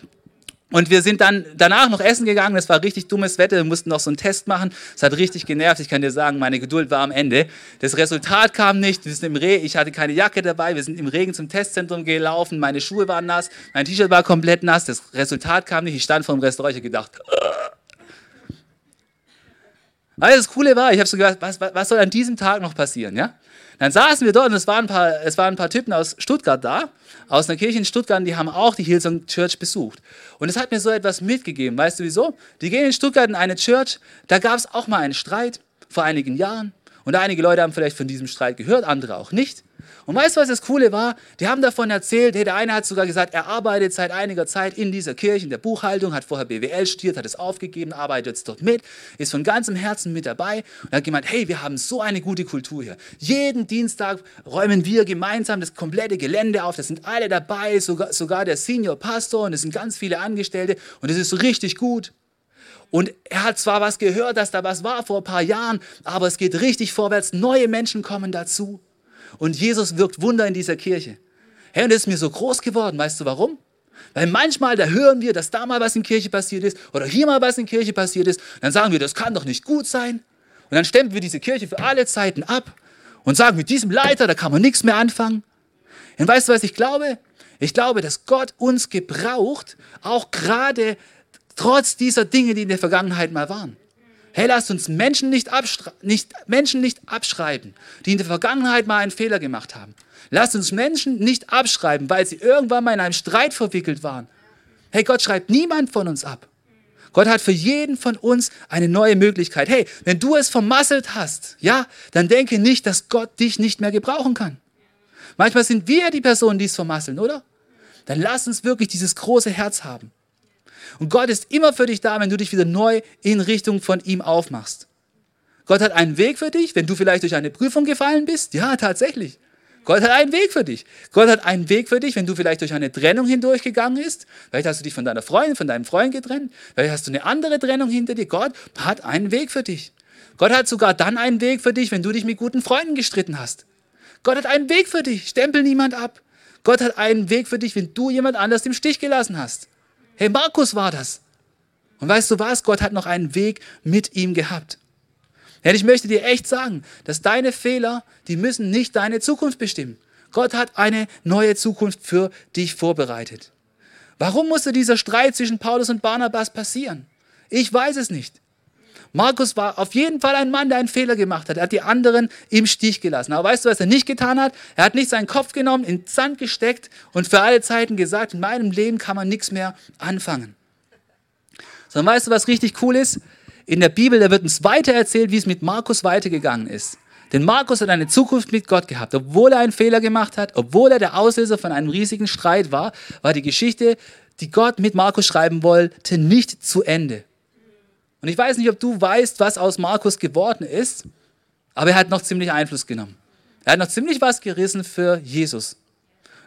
und wir sind dann danach noch essen gegangen. Das war richtig dummes Wetter. Wir mussten noch so einen Test machen. Es hat richtig genervt. Ich kann dir sagen, meine Geduld war am Ende. Das Resultat kam nicht. Wir sind im Regen. Ich hatte keine Jacke dabei. Wir sind im Regen zum Testzentrum gelaufen. Meine Schuhe waren nass. Mein T-Shirt war komplett nass. Das Resultat kam nicht. Ich stand vor dem Restaurant. Ich habe gedacht, weil das Coole war, ich habe so gedacht, was, was soll an diesem Tag noch passieren, ja? Dann saßen wir dort und es waren ein paar, es waren ein paar Typen aus Stuttgart da, aus einer Kirche in Stuttgart, die haben auch die Hillsong Church besucht. Und es hat mir so etwas mitgegeben. Weißt du wieso? Die gehen in Stuttgart in eine Church, da gab es auch mal einen Streit vor einigen Jahren. Und einige Leute haben vielleicht von diesem Streit gehört, andere auch nicht. Und weißt du, was das Coole war? Die haben davon erzählt, hey, der eine hat sogar gesagt, er arbeitet seit einiger Zeit in dieser Kirche, in der Buchhaltung, hat vorher BWL studiert, hat es aufgegeben, arbeitet jetzt dort mit, ist von ganzem Herzen mit dabei und hat gemeint, hey, wir haben so eine gute Kultur hier. Jeden Dienstag räumen wir gemeinsam das komplette Gelände auf, da sind alle dabei, sogar, sogar der Senior Pastor und es sind ganz viele Angestellte und es ist richtig gut. Und er hat zwar was gehört, dass da was war vor ein paar Jahren, aber es geht richtig vorwärts. Neue Menschen kommen dazu. Und Jesus wirkt Wunder in dieser Kirche. Hey, und das ist mir so groß geworden. Weißt du warum? Weil manchmal, da hören wir, dass da mal was in Kirche passiert ist oder hier mal was in Kirche passiert ist. Dann sagen wir, das kann doch nicht gut sein. Und dann stemmen wir diese Kirche für alle Zeiten ab und sagen, mit diesem Leiter, da kann man nichts mehr anfangen. Und weißt du, was ich glaube? Ich glaube, dass Gott uns gebraucht, auch gerade trotz dieser Dinge, die in der Vergangenheit mal waren. Hey, lasst uns Menschen nicht, nicht, Menschen nicht abschreiben, die in der Vergangenheit mal einen Fehler gemacht haben. Lasst uns Menschen nicht abschreiben, weil sie irgendwann mal in einem Streit verwickelt waren. Hey, Gott schreibt niemand von uns ab. Gott hat für jeden von uns eine neue Möglichkeit. Hey, wenn du es vermasselt hast, ja, dann denke nicht, dass Gott dich nicht mehr gebrauchen kann. Manchmal sind wir die Personen, die es vermasseln, oder? Dann lass uns wirklich dieses große Herz haben. Und Gott ist immer für dich da, wenn du dich wieder neu in Richtung von ihm aufmachst. Gott hat einen Weg für dich, wenn du vielleicht durch eine Prüfung gefallen bist. Ja, tatsächlich. Gott hat einen Weg für dich. Gott hat einen Weg für dich, wenn du vielleicht durch eine Trennung hindurchgegangen bist. Vielleicht hast du dich von deiner Freundin, von deinem Freund getrennt. Vielleicht hast du eine andere Trennung hinter dir. Gott hat einen Weg für dich. Gott hat sogar dann einen Weg für dich, wenn du dich mit guten Freunden gestritten hast. Gott hat einen Weg für dich. Stempel niemand ab. Gott hat einen Weg für dich, wenn du jemand anders im Stich gelassen hast. Hey, Markus war das. Und weißt du was? Gott hat noch einen Weg mit ihm gehabt. Denn ich möchte dir echt sagen, dass deine Fehler, die müssen nicht deine Zukunft bestimmen. Gott hat eine neue Zukunft für dich vorbereitet. Warum musste dieser Streit zwischen Paulus und Barnabas passieren? Ich weiß es nicht. Markus war auf jeden Fall ein Mann, der einen Fehler gemacht hat. Er hat die anderen im Stich gelassen. Aber weißt du, was er nicht getan hat? Er hat nicht seinen Kopf genommen, in den Sand gesteckt und für alle Zeiten gesagt, in meinem Leben kann man nichts mehr anfangen. Sondern weißt du, was richtig cool ist? in der Bibel, da wird uns weiter erzählt, wie es mit Markus weitergegangen ist. Denn Markus hat eine Zukunft mit Gott gehabt. Obwohl er einen Fehler gemacht hat, obwohl er der Auslöser von einem riesigen Streit war, war die Geschichte, die Gott mit Markus schreiben wollte, nicht zu Ende. Und ich weiß nicht, ob du weißt, was aus Markus geworden ist, aber er hat noch ziemlich Einfluss genommen. Er hat noch ziemlich was gerissen für Jesus.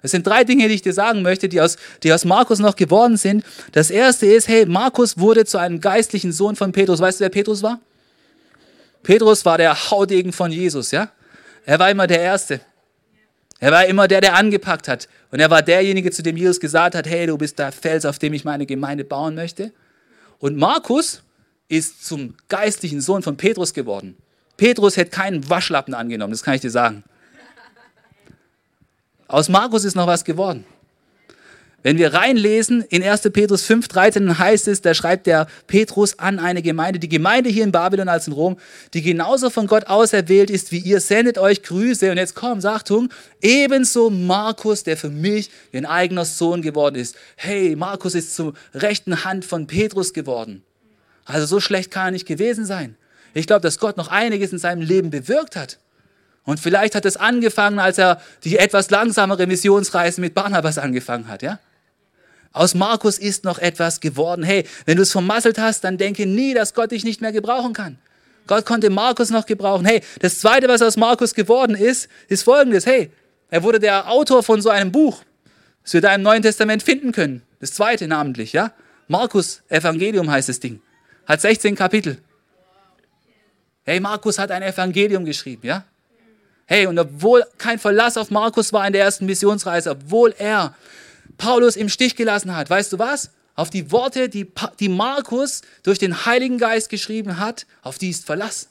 Es sind drei Dinge, die ich dir sagen möchte, die aus, die aus Markus noch geworden sind. Das erste ist, hey, Markus wurde zu einem geistlichen Sohn von Petrus. Weißt du, wer Petrus war? Petrus war der Haudegen von Jesus, ja? Er war immer der Erste. Er war immer der, der angepackt hat. Und er war derjenige, zu dem Jesus gesagt hat, hey, du bist der Fels, auf dem ich meine Gemeinde bauen möchte. Und Markus ist zum geistlichen Sohn von Petrus geworden. Petrus hätte keinen Waschlappen angenommen, das kann ich dir sagen. Aus Markus ist noch was geworden. Wenn wir reinlesen in 1. Petrus 5,13 heißt es, da schreibt der Petrus an eine Gemeinde, die Gemeinde hier in Babylon als in Rom, die genauso von Gott auserwählt ist wie ihr, sendet euch Grüße. Und jetzt kommt, Achtung, ebenso Markus, der für mich ein eigener Sohn geworden ist. Hey, Markus ist zur rechten Hand von Petrus geworden. Also so schlecht kann er nicht gewesen sein. Ich glaube, dass Gott noch einiges in seinem Leben bewirkt hat. Und vielleicht hat es angefangen, als er die etwas langsamere Missionsreise mit Barnabas angefangen hat, ja? Aus Markus ist noch etwas geworden. Hey, wenn du es vermasselt hast, dann denke nie, dass Gott dich nicht mehr gebrauchen kann. Gott konnte Markus noch gebrauchen. Hey, das zweite, was aus Markus geworden ist, ist folgendes. Hey, er wurde der Autor von so einem Buch, das wir da im Neuen Testament finden können. Das zweite namentlich, ja? Markus Evangelium heißt das Ding. Hat 16 Kapitel. Hey, Markus hat ein Evangelium geschrieben, ja? Hey, und obwohl kein Verlass auf Markus war in der ersten Missionsreise, obwohl er Paulus im Stich gelassen hat, weißt du was? Auf die Worte, die, die Markus durch den Heiligen Geist geschrieben hat, auf die ist Verlass.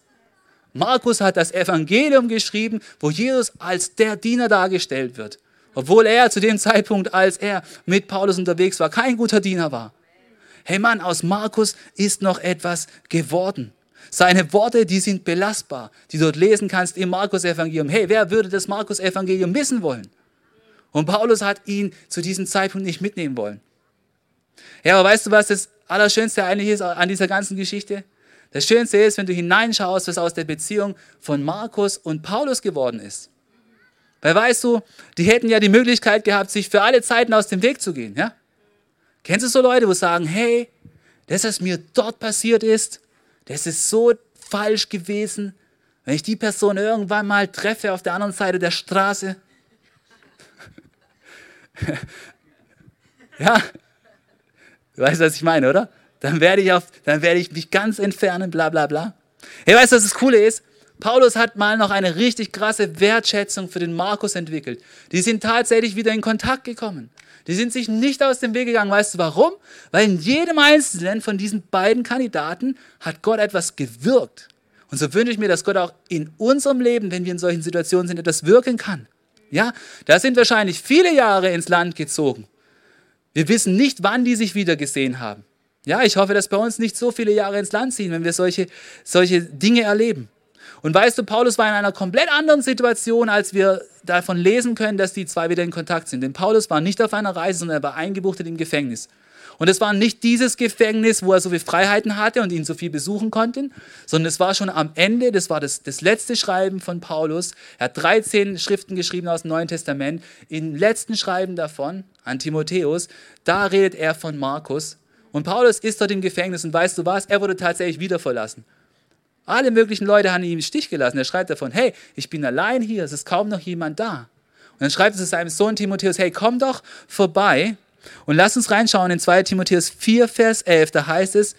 Markus hat das Evangelium geschrieben, wo Jesus als der Diener dargestellt wird. Obwohl er zu dem Zeitpunkt, als er mit Paulus unterwegs war, kein guter Diener war. Hey Mann, aus Markus ist noch etwas geworden. Seine Worte, die sind belastbar, die du dort lesen kannst im Markus-Evangelium. Hey, wer würde das Markus-Evangelium missen wollen? Und Paulus hat ihn zu diesem Zeitpunkt nicht mitnehmen wollen. Ja, aber weißt du, was das Allerschönste eigentlich ist an dieser ganzen Geschichte? Das Schönste ist, wenn du hineinschaust, was aus der Beziehung von Markus und Paulus geworden ist. Weil weißt du, die hätten ja die Möglichkeit gehabt, sich für alle Zeiten aus dem Weg zu gehen. Ja? Kennst du so Leute, wo sagen, hey, das, was mir dort passiert ist, das ist so falsch gewesen. Wenn ich die Person irgendwann mal treffe auf der anderen Seite der Straße, ja, du weißt, was ich meine, oder? Dann werde ich, auf, dann werde ich mich ganz entfernen, bla bla bla. Hey, weißt du, was das Coole ist? Paulus hat mal noch eine richtig krasse Wertschätzung für den Markus entwickelt. Die sind tatsächlich wieder in Kontakt gekommen. Die sind sich nicht aus dem Weg gegangen. Weißt du warum? Weil in jedem einzelnen von diesen beiden Kandidaten hat Gott etwas gewirkt. Und so wünsche ich mir, dass Gott auch in unserem Leben, wenn wir in solchen Situationen sind, etwas wirken kann. Ja, da sind wahrscheinlich viele Jahre ins Land gezogen. Wir wissen nicht, wann die sich wieder gesehen haben. Ja, ich hoffe, dass bei uns nicht so viele Jahre ins Land ziehen, wenn wir solche, solche Dinge erleben. Und weißt du, Paulus war in einer komplett anderen Situation, als wir davon lesen können, dass die zwei wieder in Kontakt sind. Denn Paulus war nicht auf einer Reise, sondern er war eingebuchtet im Gefängnis. Und es war nicht dieses Gefängnis, wo er so viel Freiheiten hatte und ihn so viel besuchen konnte, sondern es war schon am Ende, das war das, das letzte Schreiben von Paulus. Er hat 13 Schriften geschrieben aus dem Neuen Testament. Im letzten Schreiben davon, an Timotheus, da redet er von Markus. Und Paulus ist dort im Gefängnis und weißt du was? Er wurde tatsächlich wieder verlassen. Alle möglichen Leute haben ihn im Stich gelassen. Er schreibt davon, hey, ich bin allein hier, es ist kaum noch jemand da. Und dann schreibt er zu seinem Sohn Timotheus, hey, komm doch vorbei und lass uns reinschauen in 2 Timotheus 4, Vers 11. Da heißt es,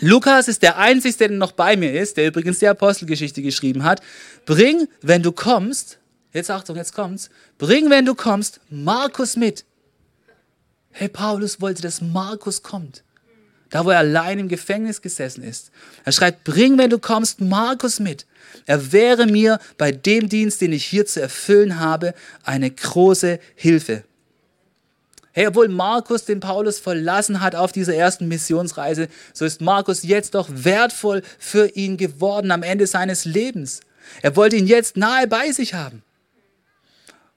Lukas ist der Einzige, der noch bei mir ist, der übrigens die Apostelgeschichte geschrieben hat. Bring, wenn du kommst, jetzt Achtung, jetzt kommt's, bring, wenn du kommst, Markus mit. Hey, Paulus wollte, dass Markus kommt. Da, wo er allein im Gefängnis gesessen ist. Er schreibt, bring, wenn du kommst, Markus mit. Er wäre mir bei dem Dienst, den ich hier zu erfüllen habe, eine große Hilfe. Hey, obwohl Markus den Paulus verlassen hat auf dieser ersten Missionsreise, so ist Markus jetzt doch wertvoll für ihn geworden am Ende seines Lebens. Er wollte ihn jetzt nahe bei sich haben,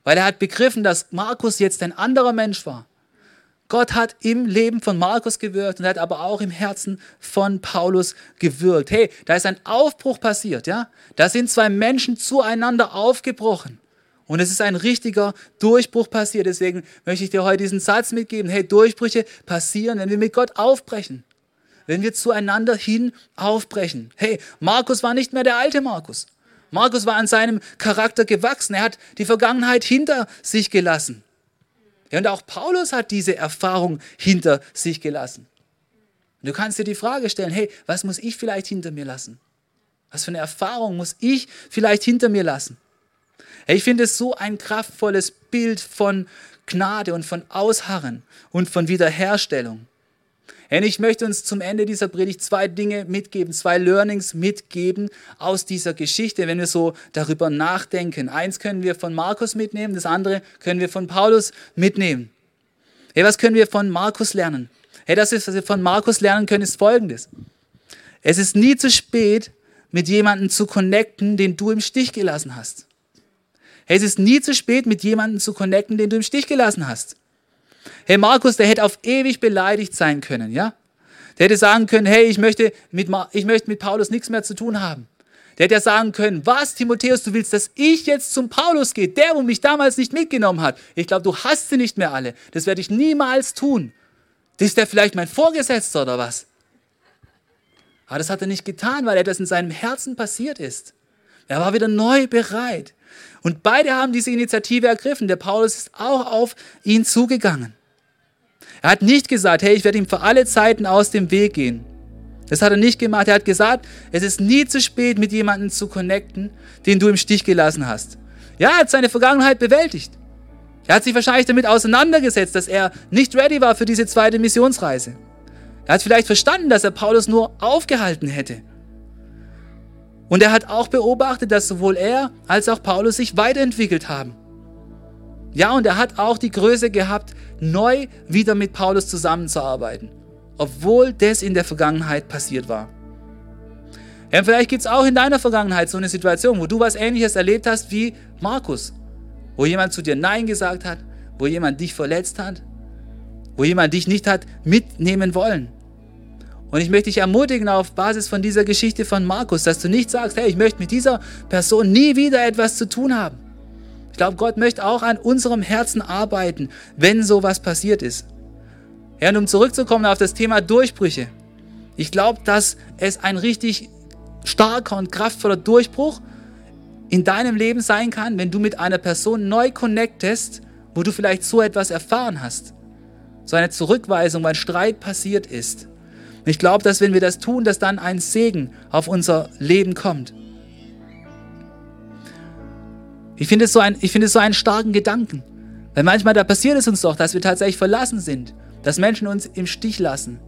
weil er hat begriffen, dass Markus jetzt ein anderer Mensch war. Gott hat im Leben von Markus gewirkt und hat aber auch im Herzen von Paulus gewirkt. Hey, da ist ein Aufbruch passiert, ja? Da sind zwei Menschen zueinander aufgebrochen. Und es ist ein richtiger Durchbruch passiert. Deswegen möchte ich dir heute diesen Satz mitgeben. Hey, Durchbrüche passieren, wenn wir mit Gott aufbrechen. Wenn wir zueinander hin aufbrechen. Hey, Markus war nicht mehr der alte Markus. Markus war an seinem Charakter gewachsen. Er hat die Vergangenheit hinter sich gelassen. Ja, und auch Paulus hat diese Erfahrung hinter sich gelassen. Und du kannst dir die Frage stellen, hey, was muss ich vielleicht hinter mir lassen? Was für eine Erfahrung muss ich vielleicht hinter mir lassen? Ich finde es so ein kraftvolles Bild von Gnade und von Ausharren und von Wiederherstellung. Und ich möchte uns zum Ende dieser Predigt zwei Dinge mitgeben, zwei Learnings mitgeben aus dieser Geschichte, wenn wir so darüber nachdenken. Eins können wir von Markus mitnehmen, das andere können wir von Paulus mitnehmen. Hey, was können wir von Markus lernen? Hey, das ist, was wir von Markus lernen können, ist folgendes. Es ist nie zu spät, mit jemandem zu connecten, den du im Stich gelassen hast. Hey, es ist nie zu spät, mit jemandem zu connecten, den du im Stich gelassen hast. Hey, Markus, der hätte auf ewig beleidigt sein können, ja? Der hätte sagen können, hey, ich möchte mit, ich möchte mit Paulus nichts mehr zu tun haben. Der hätte ja sagen können, was, Timotheus, du willst, dass ich jetzt zum Paulus gehe, der, wo mich damals nicht mitgenommen hat. Ich glaube, du hast sie nicht mehr alle. Das werde ich niemals tun. Ist der vielleicht mein Vorgesetzter oder was? Aber das hat er nicht getan, weil etwas in seinem Herzen passiert ist. Er war wieder neu bereit. Und beide haben diese Initiative ergriffen. Der Paulus ist auch auf ihn zugegangen. Er hat nicht gesagt, hey, ich werde ihm für alle Zeiten aus dem Weg gehen. Das hat er nicht gemacht. Er hat gesagt, es ist nie zu spät, mit jemandem zu connecten, den du im Stich gelassen hast. Ja, er hat seine Vergangenheit bewältigt. Er hat sich wahrscheinlich damit auseinandergesetzt, dass er nicht ready war für diese zweite Missionsreise. Er hat vielleicht verstanden, dass er Paulus nur aufgehalten hätte. Und er hat auch beobachtet, dass sowohl er als auch Paulus sich weiterentwickelt haben. Ja, und er hat auch die Größe gehabt, neu wieder mit Paulus zusammenzuarbeiten, obwohl das in der Vergangenheit passiert war. Ja, vielleicht gibt es auch in deiner Vergangenheit so eine Situation, wo du was Ähnliches erlebt hast wie Markus, wo jemand zu dir Nein gesagt hat, wo jemand dich verletzt hat, wo jemand dich nicht hat mitnehmen wollen. Und ich möchte dich ermutigen auf Basis von dieser Geschichte von Markus, dass du nicht sagst, hey, ich möchte mit dieser Person nie wieder etwas zu tun haben. Ich glaube, Gott möchte auch an unserem Herzen arbeiten, wenn sowas passiert ist. Ja, und um zurückzukommen auf das Thema Durchbrüche. Ich glaube, dass es ein richtig starker und kraftvoller Durchbruch in deinem Leben sein kann, wenn du mit einer Person neu connectest, wo du vielleicht so etwas erfahren hast. So eine Zurückweisung, weil ein Streit passiert ist. Ich glaube, dass wenn wir das tun, dass dann ein Segen auf unser Leben kommt. Ich finde es, so finde es so einen starken Gedanken. Weil manchmal da passiert es uns doch, dass wir tatsächlich verlassen sind, dass Menschen uns im Stich lassen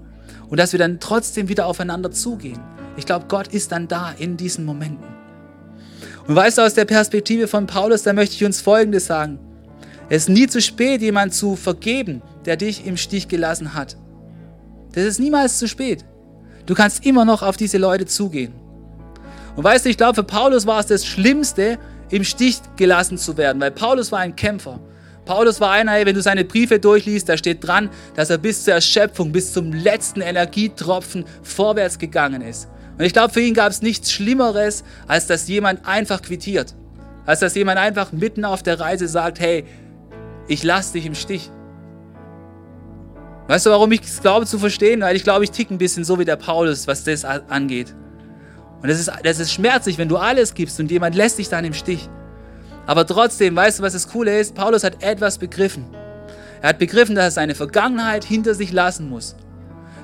und dass wir dann trotzdem wieder aufeinander zugehen. Ich glaube, Gott ist dann da in diesen Momenten. Und weißt du, aus der Perspektive von Paulus, da möchte ich uns Folgendes sagen. Es ist nie zu spät, jemand zu vergeben, der dich im Stich gelassen hat. Das ist niemals zu spät. Du kannst immer noch auf diese Leute zugehen. Und weißt du, ich glaube, für Paulus war es das Schlimmste, im Stich gelassen zu werden, weil Paulus war ein Kämpfer. Paulus war einer, wenn du seine Briefe durchliest, da steht dran, dass er bis zur Erschöpfung, bis zum letzten Energietropfen vorwärts gegangen ist. Und ich glaube, für ihn gab es nichts Schlimmeres, als dass jemand einfach quittiert. Als dass jemand einfach mitten auf der Reise sagt, hey, ich lasse dich im Stich. Weißt du, warum ich es glaube zu verstehen? Weil ich glaube, ich ticke ein bisschen so wie der Paulus, was das angeht. Und das ist, das ist schmerzlich, wenn du alles gibst und jemand lässt dich dann im Stich. Aber trotzdem, weißt du, was das Coole ist? Paulus hat etwas begriffen. Er hat begriffen, dass er seine Vergangenheit hinter sich lassen muss.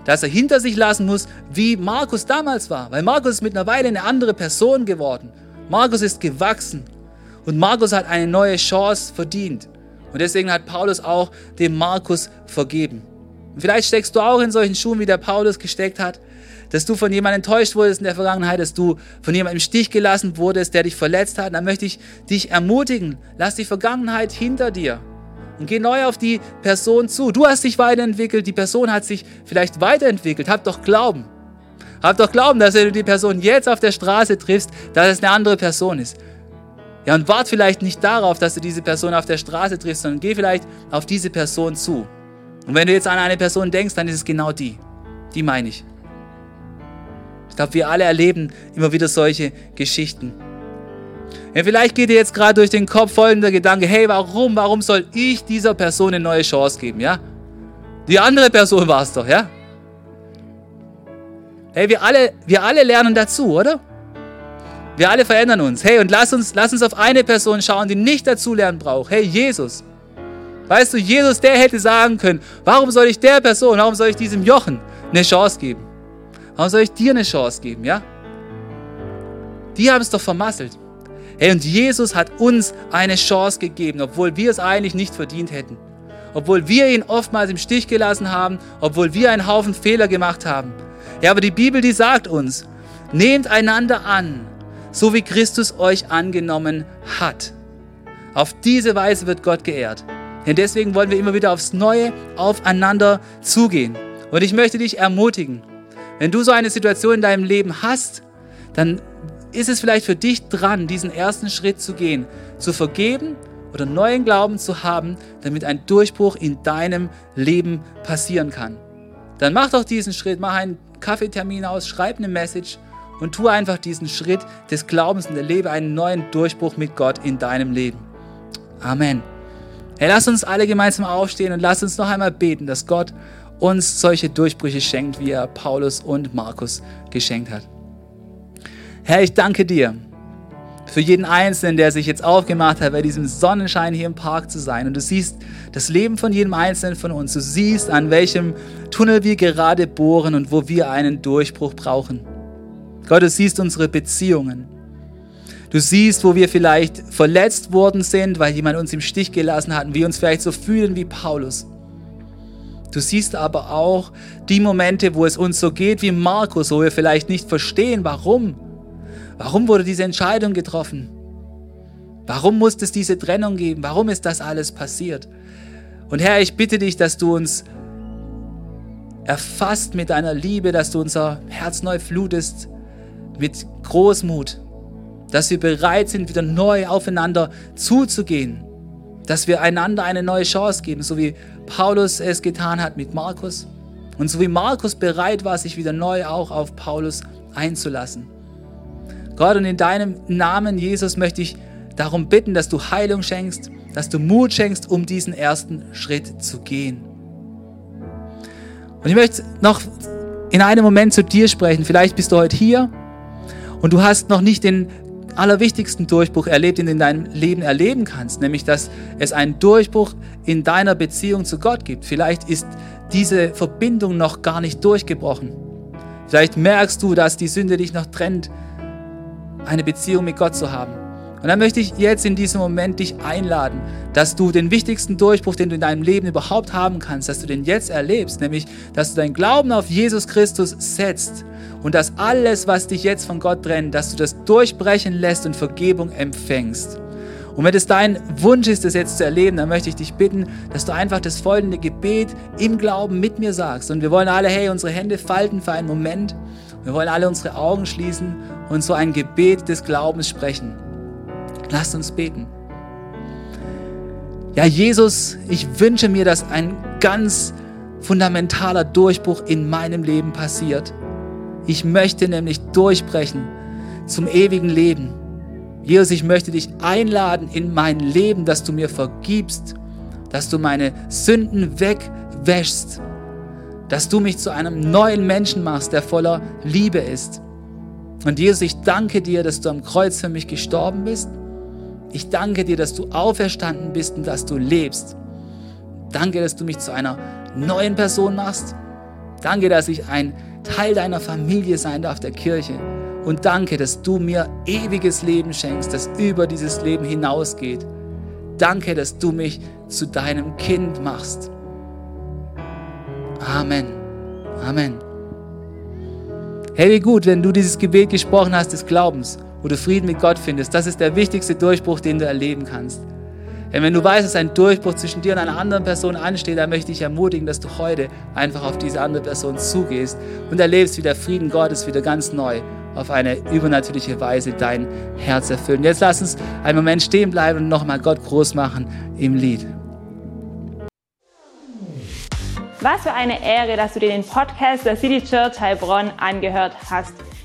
Dass er hinter sich lassen muss, wie Markus damals war. Weil Markus ist mittlerweile eine andere Person geworden. Markus ist gewachsen. Und Markus hat eine neue Chance verdient. Und deswegen hat Paulus auch dem Markus vergeben. Und vielleicht steckst du auch in solchen Schuhen, wie der Paulus gesteckt hat dass du von jemandem enttäuscht wurdest in der Vergangenheit, dass du von jemandem im Stich gelassen wurdest, der dich verletzt hat, dann möchte ich dich ermutigen. Lass die Vergangenheit hinter dir und geh neu auf die Person zu. Du hast dich weiterentwickelt, die Person hat sich vielleicht weiterentwickelt. Hab doch Glauben. Hab doch Glauben, dass wenn du die Person jetzt auf der Straße triffst, dass es eine andere Person ist. Ja, und wart vielleicht nicht darauf, dass du diese Person auf der Straße triffst, sondern geh vielleicht auf diese Person zu. Und wenn du jetzt an eine Person denkst, dann ist es genau die. Die meine ich glaube, wir alle erleben immer wieder solche Geschichten. Ja, vielleicht geht dir jetzt gerade durch den Kopf folgender Gedanke, hey, warum, warum soll ich dieser Person eine neue Chance geben, ja? Die andere Person war es doch, ja? Hey, wir alle, wir alle lernen dazu, oder? Wir alle verändern uns. Hey, und lass uns, lass uns auf eine Person schauen, die nicht dazu lernen braucht. Hey, Jesus. Weißt du, Jesus, der hätte sagen können, warum soll ich der Person, warum soll ich diesem Jochen eine Chance geben? Warum soll ich dir eine Chance geben, ja? Die haben es doch vermasselt. Hey, und Jesus hat uns eine Chance gegeben, obwohl wir es eigentlich nicht verdient hätten. Obwohl wir ihn oftmals im Stich gelassen haben, obwohl wir einen Haufen Fehler gemacht haben. Ja, aber die Bibel, die sagt uns, nehmt einander an, so wie Christus euch angenommen hat. Auf diese Weise wird Gott geehrt. Denn deswegen wollen wir immer wieder aufs Neue aufeinander zugehen. Und ich möchte dich ermutigen, wenn du so eine Situation in deinem Leben hast, dann ist es vielleicht für dich dran, diesen ersten Schritt zu gehen, zu vergeben oder neuen Glauben zu haben, damit ein Durchbruch in deinem Leben passieren kann. Dann mach doch diesen Schritt, mach einen Kaffeetermin aus, schreib eine Message und tu einfach diesen Schritt des Glaubens und erlebe einen neuen Durchbruch mit Gott in deinem Leben. Amen. Hey, lass uns alle gemeinsam aufstehen und lass uns noch einmal beten, dass Gott uns solche Durchbrüche schenkt, wie er Paulus und Markus geschenkt hat. Herr, ich danke dir für jeden Einzelnen, der sich jetzt aufgemacht hat, bei diesem Sonnenschein hier im Park zu sein. Und du siehst das Leben von jedem Einzelnen von uns. Du siehst, an welchem Tunnel wir gerade bohren und wo wir einen Durchbruch brauchen. Gott, du siehst unsere Beziehungen. Du siehst, wo wir vielleicht verletzt worden sind, weil jemand uns im Stich gelassen hat und wir uns vielleicht so fühlen wie Paulus. Du siehst aber auch die Momente, wo es uns so geht wie Markus, wo wir vielleicht nicht verstehen, warum. Warum wurde diese Entscheidung getroffen? Warum musste es diese Trennung geben? Warum ist das alles passiert? Und Herr, ich bitte dich, dass du uns erfasst mit deiner Liebe, dass du unser Herz neu flutest mit Großmut, dass wir bereit sind, wieder neu aufeinander zuzugehen, dass wir einander eine neue Chance geben, so wie Paulus es getan hat mit Markus und so wie Markus bereit war, sich wieder neu auch auf Paulus einzulassen. Gott, und in deinem Namen, Jesus, möchte ich darum bitten, dass du Heilung schenkst, dass du Mut schenkst, um diesen ersten Schritt zu gehen. Und ich möchte noch in einem Moment zu dir sprechen. Vielleicht bist du heute hier und du hast noch nicht den allerwichtigsten Durchbruch erlebt, den du in deinem Leben erleben kannst, nämlich dass es einen Durchbruch in deiner Beziehung zu Gott gibt. Vielleicht ist diese Verbindung noch gar nicht durchgebrochen. Vielleicht merkst du, dass die Sünde dich noch trennt, eine Beziehung mit Gott zu haben. Und dann möchte ich jetzt in diesem Moment dich einladen, dass du den wichtigsten Durchbruch, den du in deinem Leben überhaupt haben kannst, dass du den jetzt erlebst, nämlich dass du deinen Glauben auf Jesus Christus setzt und dass alles, was dich jetzt von Gott trennt, dass du das durchbrechen lässt und Vergebung empfängst. Und wenn es dein Wunsch ist, das jetzt zu erleben, dann möchte ich dich bitten, dass du einfach das folgende Gebet im Glauben mit mir sagst. Und wir wollen alle, hey, unsere Hände falten für einen Moment Wir wollen alle unsere Augen schließen und so ein Gebet des Glaubens sprechen. Lasst uns beten. Ja, Jesus, ich wünsche mir, dass ein ganz fundamentaler Durchbruch in meinem Leben passiert. Ich möchte nämlich durchbrechen zum ewigen Leben. Jesus, ich möchte dich einladen in mein Leben, dass du mir vergibst, dass du meine Sünden wegwäschst, dass du mich zu einem neuen Menschen machst, der voller Liebe ist. Und Jesus, ich danke dir, dass du am Kreuz für mich gestorben bist. Ich danke dir, dass du auferstanden bist und dass du lebst. Danke, dass du mich zu einer neuen Person machst. Danke, dass ich ein Teil deiner Familie sein darf, der Kirche. Und danke, dass du mir ewiges Leben schenkst, das über dieses Leben hinausgeht. Danke, dass du mich zu deinem Kind machst. Amen. Amen. Hey, wie gut, wenn du dieses Gebet gesprochen hast des Glaubens, wo du Frieden mit Gott findest. Das ist der wichtigste Durchbruch, den du erleben kannst. Denn wenn du weißt, dass ein Durchbruch zwischen dir und einer anderen Person ansteht, dann möchte ich ermutigen, dass du heute einfach auf diese andere Person zugehst und erlebst, wie der Frieden Gottes wieder ganz neu auf eine übernatürliche Weise dein Herz erfüllt. Und jetzt lass uns einen Moment stehen bleiben und nochmal Gott groß machen im Lied. Was für eine Ehre, dass du dir den Podcast der City Church Heilbronn angehört hast.